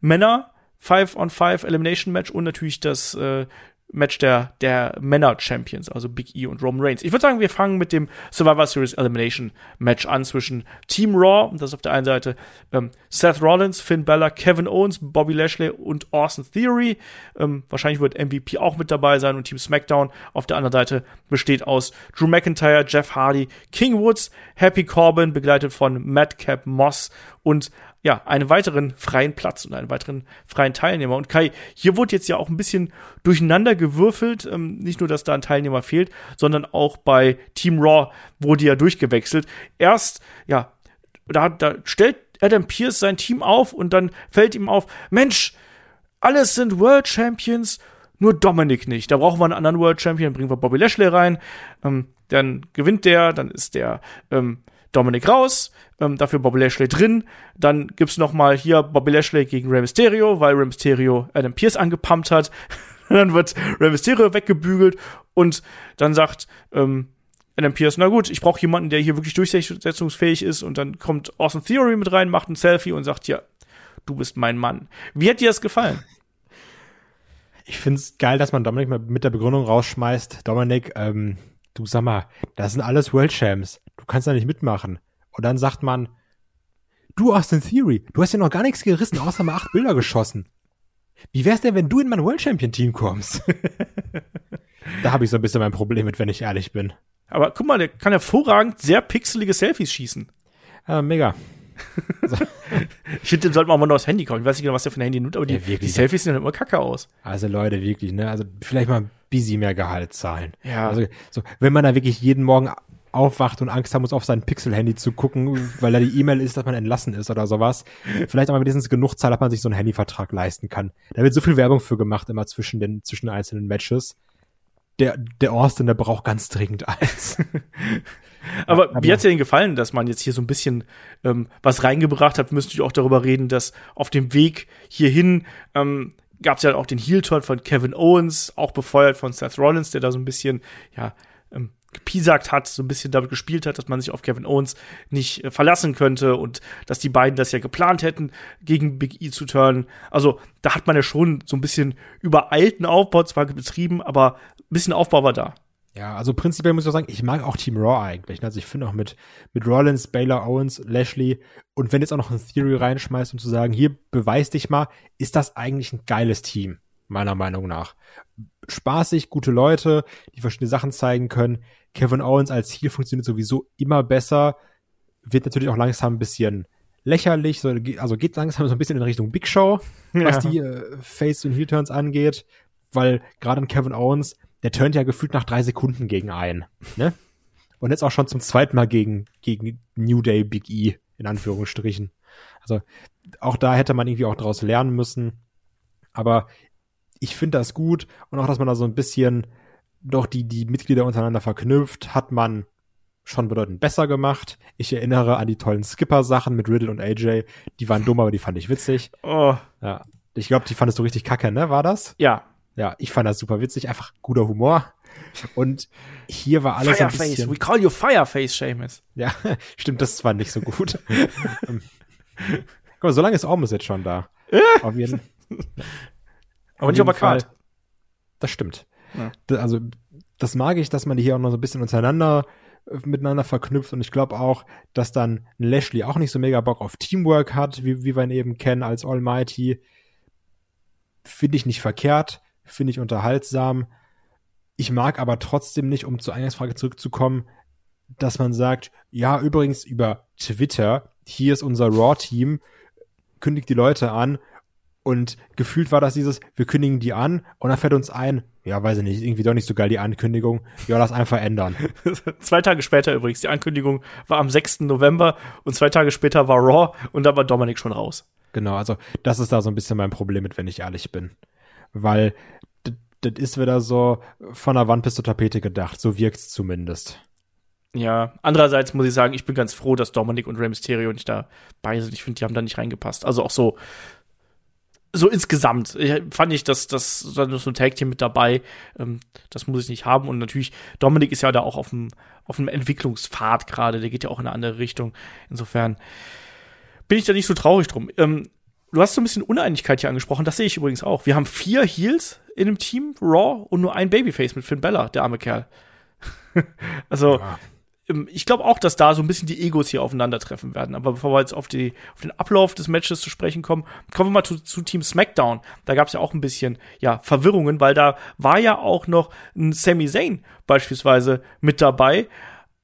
Männer 5 on 5 Elimination Match und natürlich das äh, Match der, der Männer-Champions, also Big E und Roman Reigns. Ich würde sagen, wir fangen mit dem Survivor Series Elimination Match an zwischen Team Raw, das ist auf der einen Seite ähm, Seth Rollins, Finn Balor, Kevin Owens, Bobby Lashley und Austin Theory. Ähm, wahrscheinlich wird MVP auch mit dabei sein und Team SmackDown auf der anderen Seite besteht aus Drew McIntyre, Jeff Hardy, King Woods, Happy Corbin, begleitet von Madcap Moss und ja, einen weiteren freien Platz und einen weiteren freien Teilnehmer. Und Kai, hier wurde jetzt ja auch ein bisschen durcheinander gewürfelt. Ähm, nicht nur, dass da ein Teilnehmer fehlt, sondern auch bei Team Raw wurde ja durchgewechselt. Erst, ja, da, da stellt Adam Pierce sein Team auf und dann fällt ihm auf, Mensch, alles sind World Champions, nur Dominik nicht. Da brauchen wir einen anderen World Champion, bringen wir Bobby Lashley rein. Ähm, dann gewinnt der, dann ist der ähm, Dominik raus, ähm, dafür Bobby Lashley drin. Dann gibt's noch mal hier Bobby Lashley gegen Rey Mysterio, weil Rey Mysterio Adam Pierce angepumpt hat. dann wird Rey Mysterio weggebügelt und dann sagt ähm, Adam Pierce, na gut, ich brauche jemanden, der hier wirklich durchsetzungsfähig ist und dann kommt Austin Theory mit rein, macht ein Selfie und sagt, ja, du bist mein Mann. Wie hat dir das gefallen? Ich find's geil, dass man Dominik mal mit der Begründung rausschmeißt. Dominik, ähm, du sag mal, das sind alles World Champs. Du kannst da nicht mitmachen. Und dann sagt man, du Austin Theory, du hast ja noch gar nichts gerissen, außer mal acht Bilder geschossen. Wie wär's denn, wenn du in mein World Champion Team kommst? da habe ich so ein bisschen mein Problem mit, wenn ich ehrlich bin. Aber guck mal, der kann hervorragend sehr pixelige Selfies schießen. Ja, mega. ich finde, den sollte man auch mal noch aufs Handy kommen. Ich weiß nicht genau, was der für ein Handy nimmt, aber die, ja, die Selfies sehen dann immer kacke aus. Also Leute, wirklich, ne? Also vielleicht mal ein bisschen mehr Gehalt zahlen. Ja. Also, so, wenn man da wirklich jeden Morgen aufwacht und Angst haben muss, auf sein Pixel-Handy zu gucken, weil da die E-Mail ist, dass man entlassen ist oder sowas. Vielleicht aber wenigstens genug Zahl, dass man sich so einen Handyvertrag leisten kann. Da wird so viel Werbung für gemacht, immer zwischen den, zwischen einzelnen Matches. Der, der Austin, der braucht ganz dringend eins. aber, aber wie hat's dir denn gefallen, dass man jetzt hier so ein bisschen ähm, was reingebracht hat? Wir müssen natürlich auch darüber reden, dass auf dem Weg hierhin ähm, gab es ja auch den Heel-Turn von Kevin Owens, auch befeuert von Seth Rollins, der da so ein bisschen, ja, ähm, gepiesackt hat, so ein bisschen damit gespielt hat, dass man sich auf Kevin Owens nicht äh, verlassen könnte und dass die beiden das ja geplant hätten, gegen Big E zu turnen. Also da hat man ja schon so ein bisschen übereilten Aufbau zwar betrieben, aber ein bisschen Aufbau war da. Ja, also prinzipiell muss ich auch sagen, ich mag auch Team Raw eigentlich. Also ich finde auch mit, mit Rollins, Baylor, Owens, Lashley und wenn jetzt auch noch ein Theory reinschmeißt, um zu sagen, hier, beweis dich mal, ist das eigentlich ein geiles Team, meiner Meinung nach. Spaßig, gute Leute, die verschiedene Sachen zeigen können Kevin Owens als Heel funktioniert sowieso immer besser, wird natürlich auch langsam ein bisschen lächerlich, so, also geht langsam so ein bisschen in Richtung Big Show, was ja. die äh, Face- und Heel-Turns angeht, weil gerade ein Kevin Owens, der turnt ja gefühlt nach drei Sekunden gegen einen, ne? Und jetzt auch schon zum zweiten Mal gegen, gegen New Day Big E, in Anführungsstrichen. Also auch da hätte man irgendwie auch draus lernen müssen. Aber ich finde das gut und auch, dass man da so ein bisschen doch die, die Mitglieder untereinander verknüpft, hat man schon bedeutend besser gemacht. Ich erinnere an die tollen Skipper-Sachen mit Riddle und AJ. Die waren dumm, aber die fand ich witzig. Oh. Ja. Ich glaube, die fandest du richtig kacke, ne? War das? Ja. Ja, ich fand das super witzig. Einfach guter Humor. Und hier war alles Fireface. ein bisschen... We call you Fireface, Seamus. Ja, stimmt, das war nicht so gut. Guck mal, so lange ist Ormus jetzt schon da. Ja. Auf jeden, ja. Aber nicht aber kalt. Das stimmt. Ja. Also das mag ich, dass man die hier auch noch so ein bisschen untereinander äh, miteinander verknüpft und ich glaube auch, dass dann Lashley auch nicht so mega Bock auf Teamwork hat, wie, wie wir ihn eben kennen als Almighty. Finde ich nicht verkehrt, finde ich unterhaltsam. Ich mag aber trotzdem nicht, um zur Eingangsfrage zurückzukommen, dass man sagt, ja, übrigens über Twitter, hier ist unser Raw-Team, kündigt die Leute an und gefühlt war das dieses, wir kündigen die an und dann fällt uns ein, ja, weiß ich nicht, irgendwie doch nicht so geil die Ankündigung. Ja, lass einfach ändern. zwei Tage später übrigens. Die Ankündigung war am 6. November und zwei Tage später war Raw und da war Dominik schon raus. Genau, also das ist da so ein bisschen mein Problem mit, wenn ich ehrlich bin. Weil das ist wieder so von der Wand bis zur Tapete gedacht. So wirkt's zumindest. Ja, andererseits muss ich sagen, ich bin ganz froh, dass Dominik und Rey Mysterio nicht dabei sind. Ich finde, die haben da nicht reingepasst. Also auch so so insgesamt fand ich, dass das so ein Tag Team mit dabei, ähm, das muss ich nicht haben und natürlich Dominik ist ja da auch auf dem auf dem Entwicklungspfad gerade, der geht ja auch in eine andere Richtung. Insofern bin ich da nicht so traurig drum. Ähm, du hast so ein bisschen Uneinigkeit hier angesprochen, das sehe ich übrigens auch. Wir haben vier Heels in dem Team, Raw, und nur ein Babyface mit Finn Bella, der arme Kerl. also. Ich glaube auch, dass da so ein bisschen die Egos hier aufeinandertreffen werden. Aber bevor wir jetzt auf, die, auf den Ablauf des Matches zu sprechen kommen, kommen wir mal zu, zu Team SmackDown. Da gab es ja auch ein bisschen ja, Verwirrungen, weil da war ja auch noch ein Sami Zayn beispielsweise mit dabei.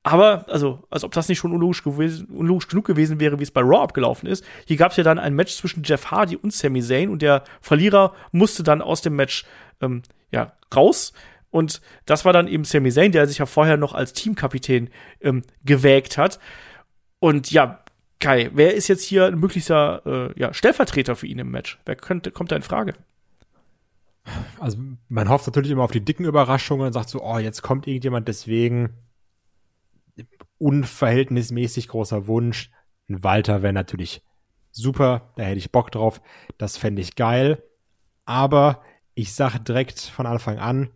Aber, also, als ob das nicht schon unlogisch, gewesen, unlogisch genug gewesen wäre, wie es bei Raw abgelaufen ist. Hier gab es ja dann ein Match zwischen Jeff Hardy und Sami Zayn und der Verlierer musste dann aus dem Match ähm, ja, raus. Und das war dann eben Sami Zayn, der sich ja vorher noch als Teamkapitän ähm, gewägt hat. Und ja, Kai, wer ist jetzt hier ein möglicher äh, ja, Stellvertreter für ihn im Match? Wer könnte, kommt da in Frage? Also man hofft natürlich immer auf die dicken Überraschungen und sagt so, oh, jetzt kommt irgendjemand, deswegen unverhältnismäßig großer Wunsch. Ein Walter wäre natürlich super, da hätte ich Bock drauf, das fände ich geil. Aber ich sage direkt von Anfang an,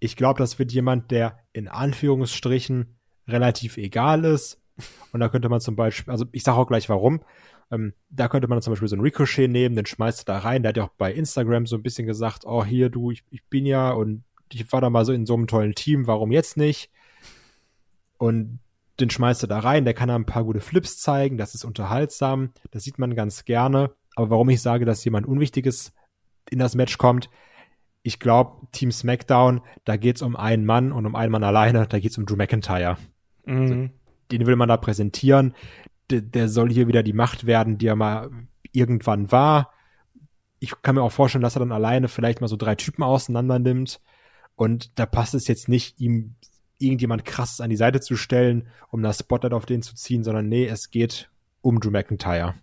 ich glaube, das wird jemand, der in Anführungsstrichen relativ egal ist. Und da könnte man zum Beispiel, also ich sage auch gleich warum. Ähm, da könnte man zum Beispiel so einen Ricochet nehmen, den schmeißt du da rein. Der hat ja auch bei Instagram so ein bisschen gesagt, oh hier du, ich, ich bin ja und ich war da mal so in so einem tollen Team, warum jetzt nicht? Und den schmeißt du da rein, der kann da ein paar gute Flips zeigen, das ist unterhaltsam, das sieht man ganz gerne. Aber warum ich sage, dass jemand Unwichtiges in das Match kommt, ich glaube, Team SmackDown, da geht's um einen Mann und um einen Mann alleine, da geht's um Drew McIntyre. Mhm. Also, den will man da präsentieren. Der, der soll hier wieder die Macht werden, die er mal irgendwann war. Ich kann mir auch vorstellen, dass er dann alleine vielleicht mal so drei Typen auseinander nimmt. Und da passt es jetzt nicht, ihm irgendjemand krasses an die Seite zu stellen, um das Spotlight auf den zu ziehen, sondern nee, es geht um Drew McIntyre.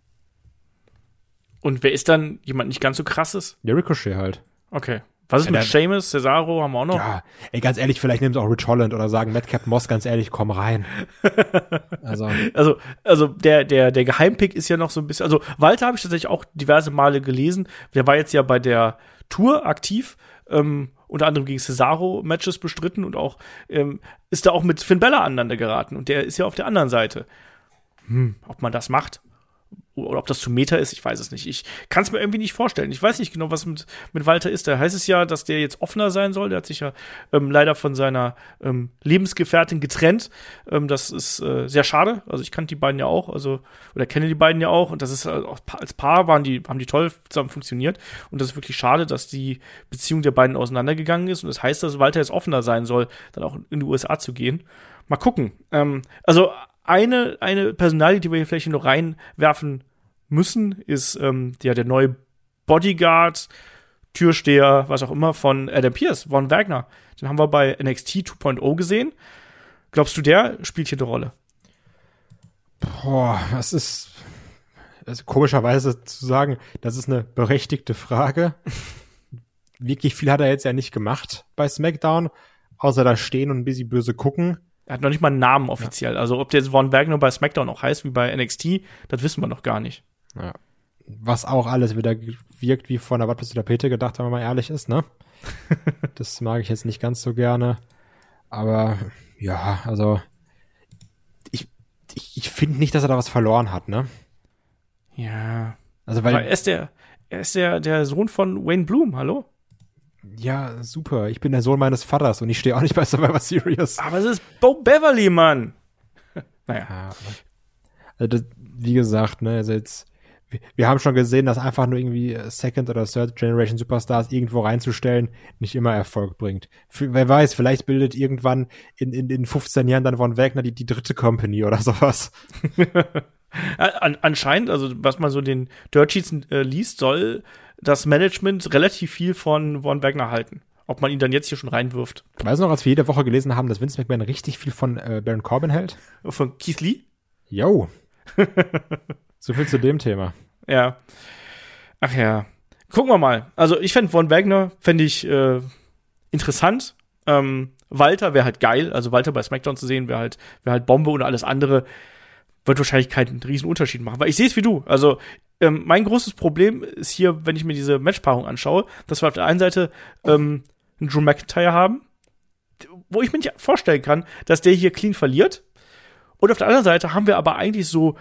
Und wer ist dann jemand nicht ganz so krasses? Der Ricochet halt. Okay. Was ist ja, mit Seamus, Cesaro, haben wir auch noch? Ja, ey, ganz ehrlich, vielleicht nehmen sie auch Rich Holland oder sagen Madcap Moss, ganz ehrlich, komm rein. also. also, also der, der, der Geheimpick ist ja noch so ein bisschen, also Walter habe ich tatsächlich auch diverse Male gelesen. Der war jetzt ja bei der Tour aktiv, ähm, unter anderem gegen Cesaro Matches bestritten und auch, ähm, ist da auch mit Finn Bella aneinander geraten und der ist ja auf der anderen Seite. Hm, ob man das macht? Oder ob das zu Meta ist, ich weiß es nicht. Ich kann es mir irgendwie nicht vorstellen. Ich weiß nicht genau, was mit, mit Walter ist. Da heißt es ja, dass der jetzt offener sein soll. Der hat sich ja ähm, leider von seiner ähm, Lebensgefährtin getrennt. Ähm, das ist äh, sehr schade. Also ich kannte die beiden ja auch, also oder kenne die beiden ja auch. Und das ist auch als Paar waren die, haben die toll zusammen funktioniert. Und das ist wirklich schade, dass die Beziehung der beiden auseinandergegangen ist. Und das heißt, dass Walter jetzt offener sein soll, dann auch in die USA zu gehen. Mal gucken. Ähm, also eine, eine Personalie, die wir hier vielleicht noch reinwerfen müssen, ist ähm, ja, der neue Bodyguard, Türsteher, was auch immer, von Adam Pierce, Von Wagner. Den haben wir bei NXT 2.0 gesehen. Glaubst du, der spielt hier eine Rolle? Boah, das ist also komischerweise zu sagen, das ist eine berechtigte Frage. Wirklich viel hat er jetzt ja nicht gemacht bei SmackDown, außer da stehen und ein bisschen böse gucken. Er hat noch nicht mal einen Namen offiziell. Ja. Also ob der jetzt Von Wagner bei SmackDown auch heißt wie bei NXT, das wissen wir noch gar nicht. Ja. Was auch alles wieder wirkt wie von der Watt bis der Peter gedacht, wenn man mal ehrlich ist, ne? das mag ich jetzt nicht ganz so gerne. Aber ja, also ich, ich, ich finde nicht, dass er da was verloren hat, ne? Ja. Also weil. Aber er ist der, er ist der, der Sohn von Wayne Bloom, hallo? Ja, super. Ich bin der Sohn meines Vaters und ich stehe auch nicht bei Survivor Series. Aber es ist Bo Beverly, Mann. naja. Ja, also das, wie gesagt, ne, also jetzt wir haben schon gesehen, dass einfach nur irgendwie Second oder Third Generation Superstars irgendwo reinzustellen nicht immer Erfolg bringt. Für, wer weiß, vielleicht bildet irgendwann in, in, in 15 Jahren dann von Wagner die, die dritte Company oder sowas. An, anscheinend, also was man so den Dirt Sheets äh, liest, soll das Management relativ viel von Von Wagner halten. Ob man ihn dann jetzt hier schon reinwirft. Weißt du noch, als wir jede Woche gelesen haben, dass Vince McMahon richtig viel von äh, Baron Corbin hält? Von Keith Lee? Yo. So viel zu dem Thema. Ja. Ach ja. Gucken wir mal. Also ich fände Von Wagner, fände ich äh, interessant. Ähm, Walter wäre halt geil. Also Walter bei SmackDown zu sehen, wäre halt, wär halt Bombe und alles andere wird wahrscheinlich keinen riesen Unterschied machen. Weil ich sehe es wie du. Also ähm, mein großes Problem ist hier, wenn ich mir diese Matchpaarung anschaue, dass wir auf der einen Seite ähm, einen Drew McIntyre haben, wo ich mir nicht vorstellen kann, dass der hier clean verliert. Und auf der anderen Seite haben wir aber eigentlich so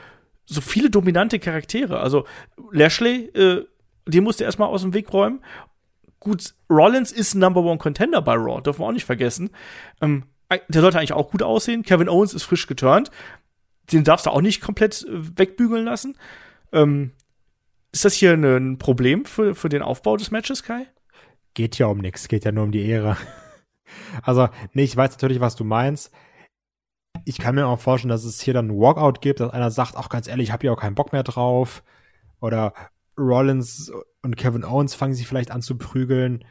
so viele dominante Charaktere. Also Lashley, äh, den musste erstmal aus dem Weg räumen. Gut, Rollins ist Number One Contender bei Raw, dürfen wir auch nicht vergessen. Ähm, der sollte eigentlich auch gut aussehen. Kevin Owens ist frisch geturnt. Den darfst du auch nicht komplett äh, wegbügeln lassen. Ähm, ist das hier ein Problem für, für den Aufbau des Matches, Kai? Geht ja um nichts, geht ja nur um die Ehre. Also, nee, ich weiß natürlich, was du meinst. Ich kann mir auch vorstellen, dass es hier dann ein Walkout gibt, dass einer sagt, auch ganz ehrlich, ich habe hier auch keinen Bock mehr drauf. Oder Rollins und Kevin Owens fangen sich vielleicht an zu prügeln.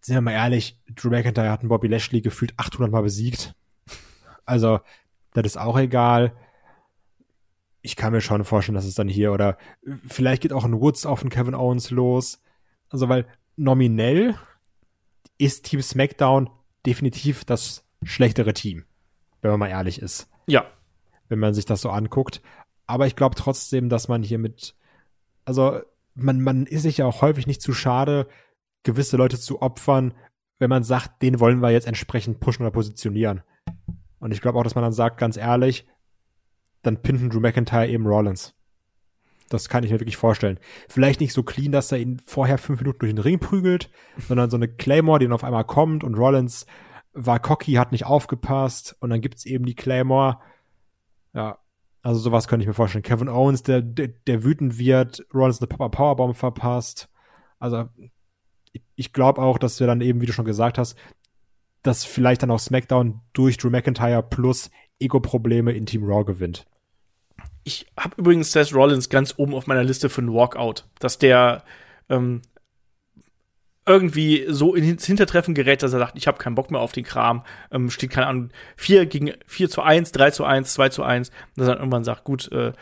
Sind wir mal ehrlich, Drew McIntyre hat einen Bobby Lashley gefühlt 800 Mal besiegt. Also, das ist auch egal. Ich kann mir schon vorstellen, dass es dann hier oder vielleicht geht auch ein Woods auf den Kevin Owens los. Also, weil nominell ist Team SmackDown definitiv das schlechtere Team, wenn man mal ehrlich ist. Ja. Wenn man sich das so anguckt. Aber ich glaube trotzdem, dass man hier mit also man, man ist sich ja auch häufig nicht zu schade, gewisse Leute zu opfern, wenn man sagt, den wollen wir jetzt entsprechend pushen oder positionieren. Und ich glaube auch, dass man dann sagt, ganz ehrlich, dann pinten Drew McIntyre eben Rollins. Das kann ich mir wirklich vorstellen. Vielleicht nicht so clean, dass er ihn vorher fünf Minuten durch den Ring prügelt, sondern so eine Claymore, die dann auf einmal kommt und Rollins war cocky, hat nicht aufgepasst und dann gibt's eben die Claymore. Ja, also sowas könnte ich mir vorstellen. Kevin Owens, der, der, der wütend wird, Rollins eine Powerbomb verpasst. Also ich glaube auch, dass wir dann eben, wie du schon gesagt hast, dass vielleicht dann auch SmackDown durch Drew McIntyre plus Ego-Probleme in Team Raw gewinnt. Ich habe übrigens Seth Rollins ganz oben auf meiner Liste für einen Walkout, dass der ähm, irgendwie so ins Hintertreffen gerät, dass er sagt, ich habe keinen Bock mehr auf den Kram, ähm, steht keine Ahnung, 4 gegen 4 zu 1, 3 zu 1, 2 zu 1, und dass er irgendwann sagt, gut, äh,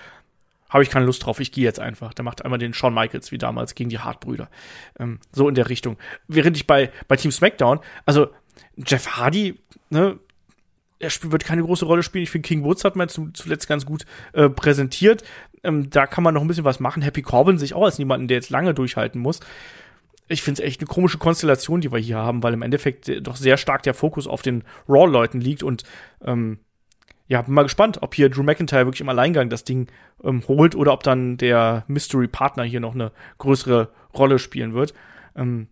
habe ich keine Lust drauf, ich gehe jetzt einfach. Der macht einmal den Shawn Michaels wie damals gegen die Hartbrüder. Ähm, so in der Richtung. Während ich bei, bei Team SmackDown, also Jeff Hardy, ne, er wird keine große Rolle spielen. Ich finde, King Woods hat man zuletzt ganz gut äh, präsentiert. Ähm, da kann man noch ein bisschen was machen. Happy Corbin sich auch als jemanden, der jetzt lange durchhalten muss ich finde es echt eine komische Konstellation, die wir hier haben, weil im Endeffekt doch sehr stark der Fokus auf den Raw-Leuten liegt und ähm, ja, bin mal gespannt, ob hier Drew McIntyre wirklich im Alleingang das Ding ähm, holt oder ob dann der Mystery-Partner hier noch eine größere Rolle spielen wird. Ähm,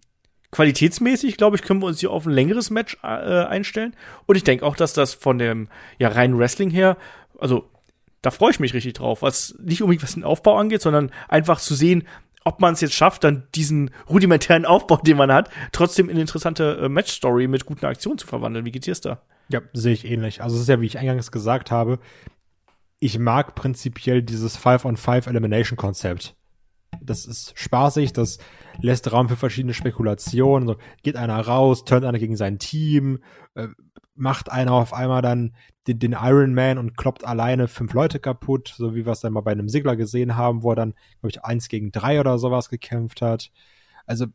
qualitätsmäßig, glaube ich, können wir uns hier auf ein längeres Match äh, einstellen. Und ich denke auch, dass das von dem ja, reinen Wrestling her, also da freue ich mich richtig drauf, was nicht unbedingt was den Aufbau angeht, sondern einfach zu sehen, ob man es jetzt schafft, dann diesen rudimentären Aufbau, den man hat, trotzdem in interessante äh, Match-Story mit guten Aktionen zu verwandeln. Wie geht's dir da? Ja, sehe ich ähnlich. Also es ist ja, wie ich eingangs gesagt habe, ich mag prinzipiell dieses Five-on-Five-Elimination-Konzept. Das ist spaßig, das lässt Raum für verschiedene Spekulationen. So, geht einer raus, turnt einer gegen sein Team, äh, macht einer auf einmal dann den, den Iron Man und kloppt alleine fünf Leute kaputt, so wie wir es dann mal bei einem Sigler gesehen haben, wo er dann, glaube ich, eins gegen drei oder sowas gekämpft hat. Also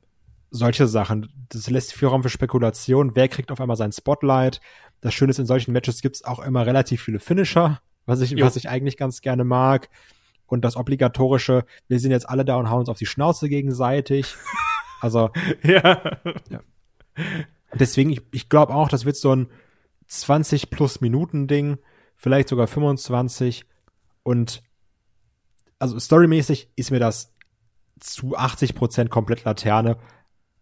solche Sachen. Das lässt viel Raum für Spekulation. Wer kriegt auf einmal sein Spotlight? Das Schöne ist, in solchen Matches gibt es auch immer relativ viele Finisher, was ich, was ich eigentlich ganz gerne mag. Und das obligatorische, wir sind jetzt alle da und hauen uns auf die Schnauze gegenseitig. Also, ja. ja. Deswegen, ich, ich glaube auch, das wird so ein 20 plus Minuten Ding, vielleicht sogar 25 und also storymäßig ist mir das zu 80 Prozent komplett Laterne,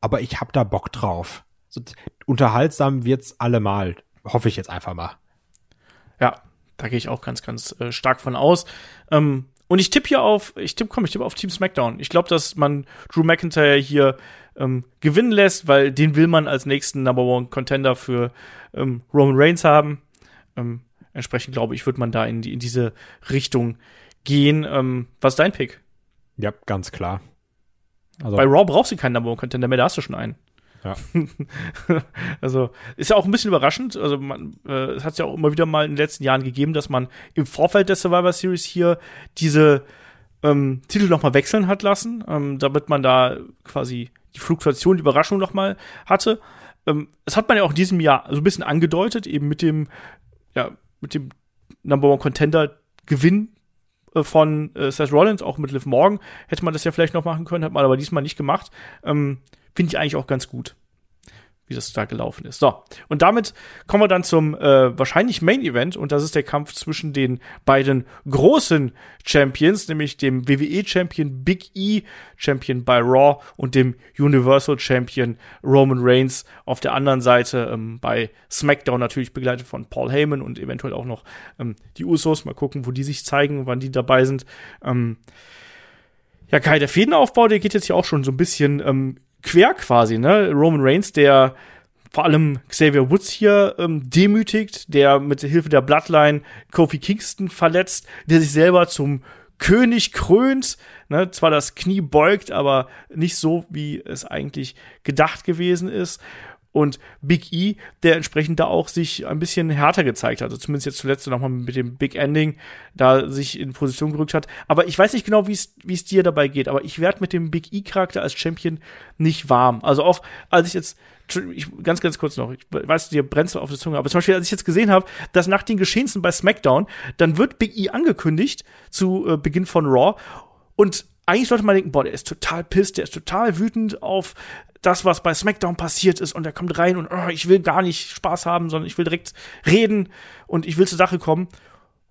aber ich hab da Bock drauf. So, unterhaltsam wird's allemal, hoffe ich jetzt einfach mal. Ja, da gehe ich auch ganz, ganz äh, stark von aus. Ähm, und ich tippe hier auf, ich tippe, komm, ich tippe auf Team SmackDown. Ich glaube, dass man Drew McIntyre hier ähm, gewinnen lässt, weil den will man als nächsten Number One Contender für ähm, Roman Reigns haben. Ähm, entsprechend glaube ich, wird man da in, die, in diese Richtung gehen. Ähm, was ist dein Pick? Ja, ganz klar. Also, Bei Raw brauchst du keinen Number One Contender mehr, da hast du schon einen. Ja. also ist ja auch ein bisschen überraschend. Also man, äh, es hat ja auch immer wieder mal in den letzten Jahren gegeben, dass man im Vorfeld der Survivor Series hier diese ähm, Titel noch mal wechseln hat lassen, ähm, damit man da quasi die Fluktuation, die Überraschung noch mal hatte. Ähm, das hat man ja auch in diesem Jahr so ein bisschen angedeutet, eben mit dem, ja, mit dem Number One Contender Gewinn äh, von äh, Seth Rollins, auch mit Liv Morgan, hätte man das ja vielleicht noch machen können, hat man aber diesmal nicht gemacht. Ähm, Finde ich eigentlich auch ganz gut. wie das da gelaufen ist. So, und damit kommen wir dann zum äh, wahrscheinlich Main Event und das ist der Kampf zwischen den beiden großen Champions, nämlich dem WWE Champion Big E, Champion bei Raw und dem Universal Champion Roman Reigns auf der anderen Seite ähm, bei SmackDown natürlich begleitet von Paul Heyman und eventuell auch noch ähm, die Usos. Mal gucken, wo die sich zeigen, wann die dabei sind. Ähm, ja, Kai, der Fädenaufbau, der geht jetzt hier auch schon so ein bisschen ähm, quer quasi, ne? Roman Reigns, der vor allem Xavier Woods hier ähm, demütigt, der mit Hilfe der Bloodline Kofi Kingston verletzt, der sich selber zum König krönt, ne, zwar das Knie beugt, aber nicht so, wie es eigentlich gedacht gewesen ist und Big E, der entsprechend da auch sich ein bisschen härter gezeigt hat. Also zumindest jetzt zuletzt nochmal mit dem Big Ending da sich in Position gerückt hat. Aber ich weiß nicht genau, wie es dir dabei geht, aber ich werde mit dem Big E-Charakter als Champion nicht warm. Also auch, als ich jetzt ich, ganz, ganz kurz noch, ich weiß, dir brennt auf der Zunge, aber zum Beispiel, als ich jetzt gesehen habe, dass nach den Geschehnissen bei SmackDown, dann wird Big E angekündigt zu äh, Beginn von Raw und eigentlich sollte man denken, boah, der ist total pisst, der ist total wütend auf das, was bei SmackDown passiert ist und er kommt rein und oh, ich will gar nicht Spaß haben, sondern ich will direkt reden und ich will zur Sache kommen.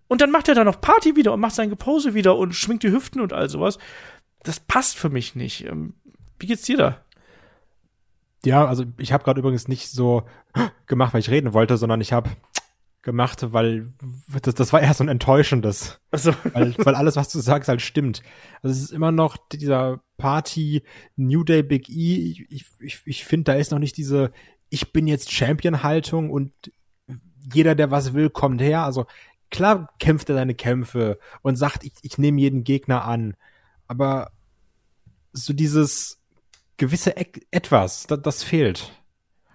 Und dann macht er da noch Party wieder und macht sein Gepose wieder und schwingt die Hüften und all sowas. Das passt für mich nicht. Ähm, wie geht's dir da? Ja, also ich habe gerade übrigens nicht so gemacht, weil ich reden wollte, sondern ich habe gemacht, weil das, das war eher so ein enttäuschendes. Also. Weil, weil alles, was du sagst, halt stimmt. Also es ist immer noch dieser Party New Day Big E. Ich, ich, ich finde, da ist noch nicht diese Ich bin jetzt Champion-Haltung und jeder, der was will, kommt her. Also klar kämpft er seine Kämpfe und sagt, ich, ich nehme jeden Gegner an. Aber so dieses gewisse e Etwas, das, das fehlt.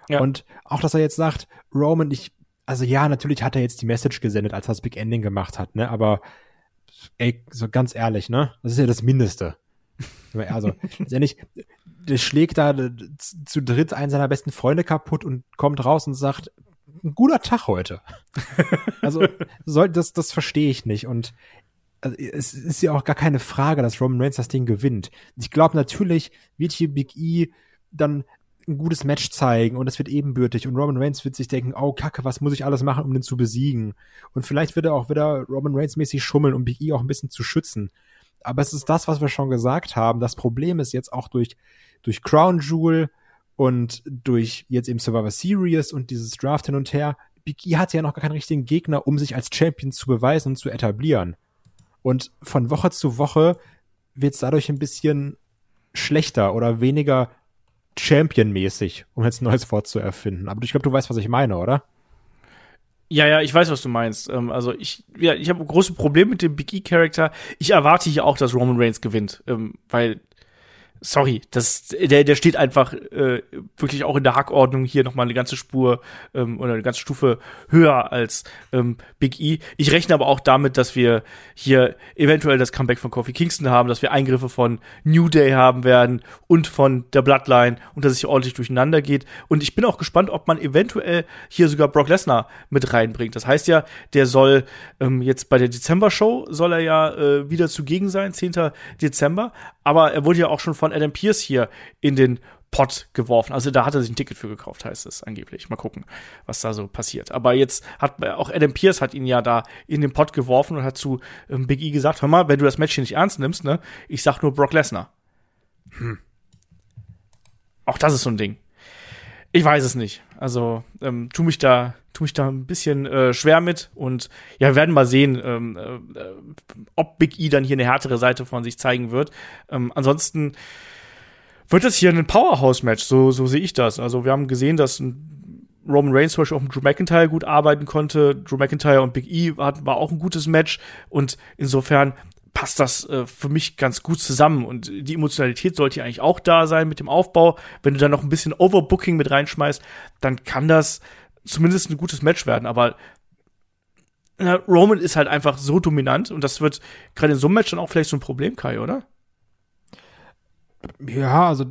Ja. Und auch, dass er jetzt sagt, Roman, ich also ja, natürlich hat er jetzt die Message gesendet, als er das Big Ending gemacht hat, ne? Aber ey, so ganz ehrlich, ne? Das ist ja das Mindeste. Also, letztendlich, der schlägt da zu dritt einen seiner besten Freunde kaputt und kommt raus und sagt, ein guter Tag heute. also, soll, das, das verstehe ich nicht. Und also, es ist ja auch gar keine Frage, dass Roman Reigns das Ding gewinnt. Ich glaube, natürlich wird hier Big E dann ein gutes Match zeigen und es wird ebenbürtig und Roman Reigns wird sich denken, oh Kacke, was muss ich alles machen, um den zu besiegen? Und vielleicht wird er auch wieder Roman Reigns mäßig schummeln, um Big E auch ein bisschen zu schützen. Aber es ist das, was wir schon gesagt haben. Das Problem ist jetzt auch durch, durch Crown Jewel und durch jetzt eben Survivor Series und dieses Draft hin und her. Big E hatte ja noch gar keinen richtigen Gegner, um sich als Champion zu beweisen und zu etablieren. Und von Woche zu Woche wird es dadurch ein bisschen schlechter oder weniger Champion-mäßig, um jetzt ein neues Wort zu erfinden. Aber ich glaube, du weißt, was ich meine, oder? Ja, ja, ich weiß, was du meinst. Ähm, also ich, ja, ich habe große Probleme mit dem Big E-Charakter. Ich erwarte hier auch, dass Roman Reigns gewinnt, ähm, weil sorry, das, der, der steht einfach äh, wirklich auch in der Hackordnung hier nochmal eine ganze Spur ähm, oder eine ganze Stufe höher als ähm, Big E. Ich rechne aber auch damit, dass wir hier eventuell das Comeback von Kofi Kingston haben, dass wir Eingriffe von New Day haben werden und von der Bloodline und dass es hier ordentlich durcheinander geht. Und ich bin auch gespannt, ob man eventuell hier sogar Brock Lesnar mit reinbringt. Das heißt ja, der soll ähm, jetzt bei der Dezember-Show soll er ja äh, wieder zugegen sein, 10. Dezember. Aber er wurde ja auch schon von Adam Pierce hier in den Pot geworfen. Also da hat er sich ein Ticket für gekauft, heißt es angeblich. Mal gucken, was da so passiert. Aber jetzt hat auch Adam Pierce hat ihn ja da in den Pot geworfen und hat zu ähm, Big E gesagt, hör mal, wenn du das Match hier nicht ernst nimmst, ne, ich sag nur Brock Lesnar. Hm. Auch das ist so ein Ding. Ich weiß es nicht. Also ähm, tu mich da, tu mich da ein bisschen äh, schwer mit und ja, wir werden mal sehen, ähm, äh, ob Big E dann hier eine härtere Seite von sich zeigen wird. Ähm, ansonsten wird das hier ein Powerhouse-Match, so, so sehe ich das. Also wir haben gesehen, dass Roman Reigns zum Beispiel auch mit Drew McIntyre gut arbeiten konnte. Drew McIntyre und Big E war, war auch ein gutes Match und insofern passt das äh, für mich ganz gut zusammen. Und die Emotionalität sollte ja eigentlich auch da sein mit dem Aufbau. Wenn du dann noch ein bisschen Overbooking mit reinschmeißt, dann kann das zumindest ein gutes Match werden. Aber äh, Roman ist halt einfach so dominant und das wird gerade in so einem Match dann auch vielleicht so ein Problem, Kai, oder? Ja, also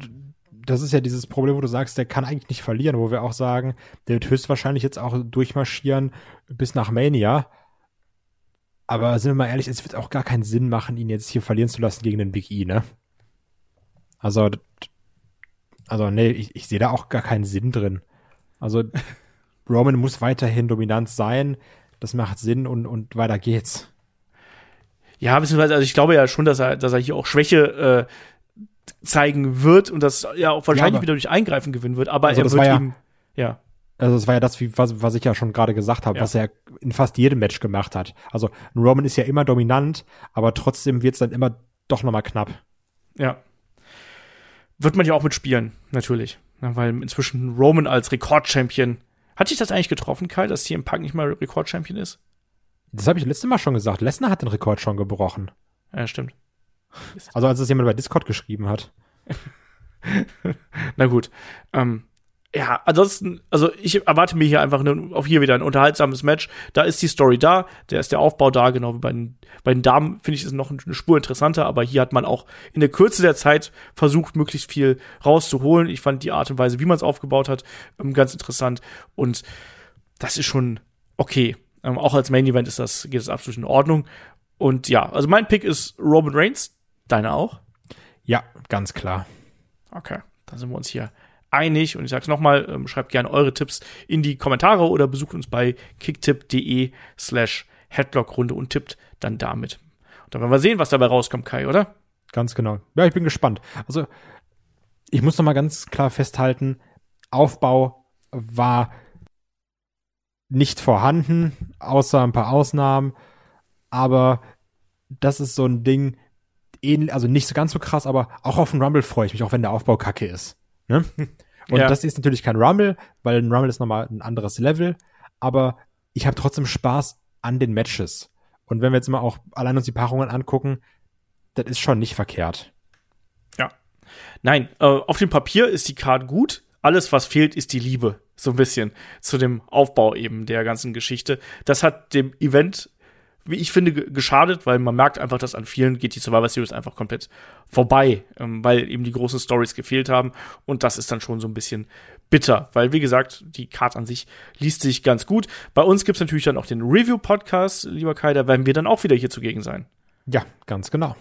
das ist ja dieses Problem, wo du sagst, der kann eigentlich nicht verlieren, wo wir auch sagen, der wird höchstwahrscheinlich jetzt auch durchmarschieren bis nach Mania. Aber sind wir mal ehrlich, es wird auch gar keinen Sinn machen, ihn jetzt hier verlieren zu lassen gegen den Big E, ne? Also, also nee, ich, ich sehe da auch gar keinen Sinn drin. Also Roman muss weiterhin dominant sein. Das macht Sinn und, und weiter geht's. Ja, beziehungsweise, also ich glaube ja schon, dass er, dass er hier auch Schwäche äh, zeigen wird und das ja auch wahrscheinlich ja, wieder durch Eingreifen gewinnen wird, aber also er wird ja, ihm, ja. Also das war ja das, was, was ich ja schon gerade gesagt habe, ja. was er in fast jedem Match gemacht hat. Also Roman ist ja immer dominant, aber trotzdem wird es dann immer doch nochmal knapp. Ja. Wird man ja auch mitspielen, natürlich. Ja, weil inzwischen Roman als Rekordchampion. Hat sich das eigentlich getroffen, Kai, dass CM Punk nicht mal Rekordchampion ist? Das habe ich letztes Mal schon gesagt. Lesnar hat den Rekord schon gebrochen. Ja, stimmt. Also als es jemand bei Discord geschrieben hat. Na gut. Ähm, ja, ansonsten, also ich erwarte mir hier einfach eine, auch hier wieder ein unterhaltsames Match. Da ist die Story da, da ist der Aufbau da, genau wie bei den, bei den Damen finde ich es noch eine Spur interessanter, aber hier hat man auch in der Kürze der Zeit versucht, möglichst viel rauszuholen. Ich fand die Art und Weise, wie man es aufgebaut hat, ähm, ganz interessant und das ist schon okay. Ähm, auch als Main Event ist das, geht es absolut in Ordnung. Und ja, also mein Pick ist Roman Reigns. Deine auch? Ja, ganz klar. Okay, dann sind wir uns hier einig. Und ich sage es nochmal, ähm, schreibt gerne eure Tipps in die Kommentare oder besucht uns bei kicktip.de slash headlockrunde und tippt dann damit. Und dann werden wir sehen, was dabei rauskommt, Kai, oder? Ganz genau. Ja, ich bin gespannt. Also, ich muss noch mal ganz klar festhalten, Aufbau war nicht vorhanden, außer ein paar Ausnahmen. Aber das ist so ein Ding, also nicht so ganz so krass, aber auch auf den Rumble freue ich mich, auch wenn der Aufbau kacke ist. Ne? Und ja. das ist natürlich kein Rumble, weil ein Rumble ist nochmal ein anderes Level, aber ich habe trotzdem Spaß an den Matches. Und wenn wir jetzt mal auch allein uns die Paarungen angucken, das ist schon nicht verkehrt. Ja. Nein, äh, auf dem Papier ist die Card gut. Alles, was fehlt, ist die Liebe. So ein bisschen zu dem Aufbau eben der ganzen Geschichte. Das hat dem Event wie ich finde, geschadet, weil man merkt einfach, dass an vielen geht die Survivor Series einfach komplett vorbei, ähm, weil eben die großen Stories gefehlt haben. Und das ist dann schon so ein bisschen bitter, weil wie gesagt, die Card an sich liest sich ganz gut. Bei uns gibt's natürlich dann auch den Review-Podcast, lieber Kai, da werden wir dann auch wieder hier zugegen sein. Ja, ganz genau.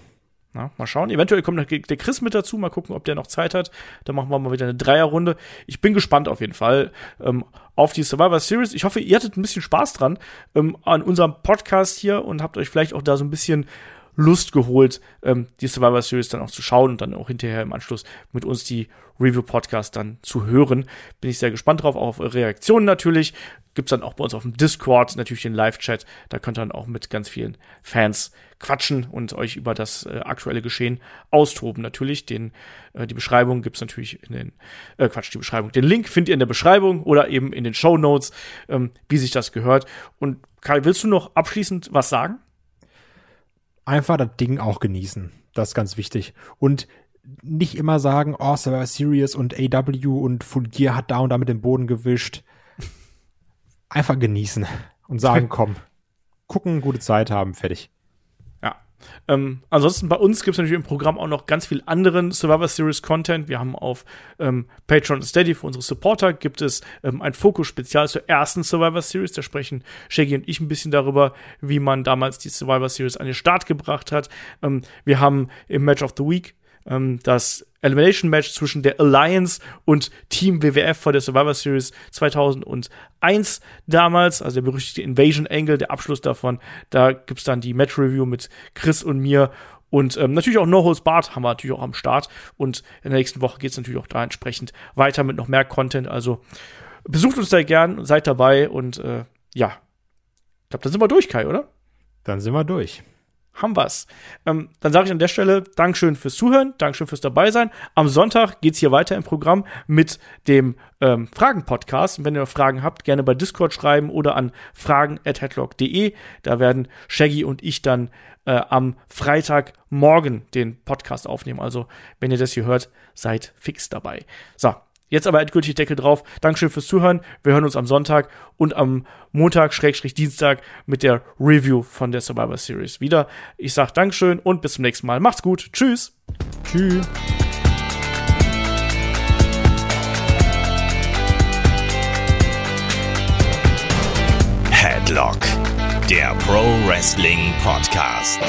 Na, mal schauen. Eventuell kommt der Chris mit dazu. Mal gucken, ob der noch Zeit hat. Dann machen wir mal wieder eine Dreierrunde. Ich bin gespannt auf jeden Fall ähm, auf die Survivor Series. Ich hoffe, ihr hattet ein bisschen Spaß dran ähm, an unserem Podcast hier und habt euch vielleicht auch da so ein bisschen Lust geholt, ähm, die Survivor Series dann auch zu schauen und dann auch hinterher im Anschluss mit uns die Review-Podcast dann zu hören. Bin ich sehr gespannt drauf, auch auf eure Reaktionen natürlich. Gibt's dann auch bei uns auf dem Discord natürlich den Live-Chat. Da könnt ihr dann auch mit ganz vielen Fans quatschen und euch über das äh, aktuelle Geschehen austoben. Natürlich, den, äh, die Beschreibung gibt's natürlich in den, äh, Quatsch, die Beschreibung. Den Link findet ihr in der Beschreibung oder eben in den Show Notes, ähm, wie sich das gehört. Und Kai, willst du noch abschließend was sagen? Einfach das Ding auch genießen. Das ist ganz wichtig. Und nicht immer sagen, oh, Survivor Series und AW und Full Gear hat da und da mit dem Boden gewischt. Einfach genießen und sagen, komm, gucken, gute Zeit haben, fertig. Ähm, ansonsten bei uns gibt es natürlich im Programm auch noch ganz viel anderen Survivor Series Content. Wir haben auf ähm, Patreon Steady für unsere Supporter gibt es ähm, ein Fokus-Spezial zur ersten Survivor Series. Da sprechen Shaggy und ich ein bisschen darüber, wie man damals die Survivor Series an den Start gebracht hat. Ähm, wir haben im Match of the Week ähm, das Elimination Match zwischen der Alliance und Team WWF vor der Survivor Series 2001 damals, also der berüchtigte Invasion Angle, der Abschluss davon. Da gibt's dann die Match Review mit Chris und mir und ähm, natürlich auch No Holds Barred haben wir natürlich auch am Start. Und in der nächsten Woche geht's natürlich auch da entsprechend weiter mit noch mehr Content. Also besucht uns da gern, seid dabei und äh, ja, ich glaube, dann sind wir durch, Kai, oder? Dann sind wir durch haben wir's. Ähm, dann sage ich an der Stelle Dankeschön fürs Zuhören, Dankeschön fürs dabei sein. Am Sonntag geht's hier weiter im Programm mit dem ähm, Fragen-Podcast. Wenn ihr Fragen habt, gerne bei Discord schreiben oder an fragen.headlock.de. Da werden Shaggy und ich dann äh, am Freitagmorgen den Podcast aufnehmen. Also, wenn ihr das hier hört, seid fix dabei. So, Jetzt aber endgültig Deckel drauf. Dankeschön fürs Zuhören. Wir hören uns am Sonntag und am Montag, Schrägstrich Dienstag mit der Review von der Survivor Series wieder. Ich sag Dankeschön und bis zum nächsten Mal. Macht's gut. Tschüss. Tschüss. Headlock, der Pro Wrestling Podcast.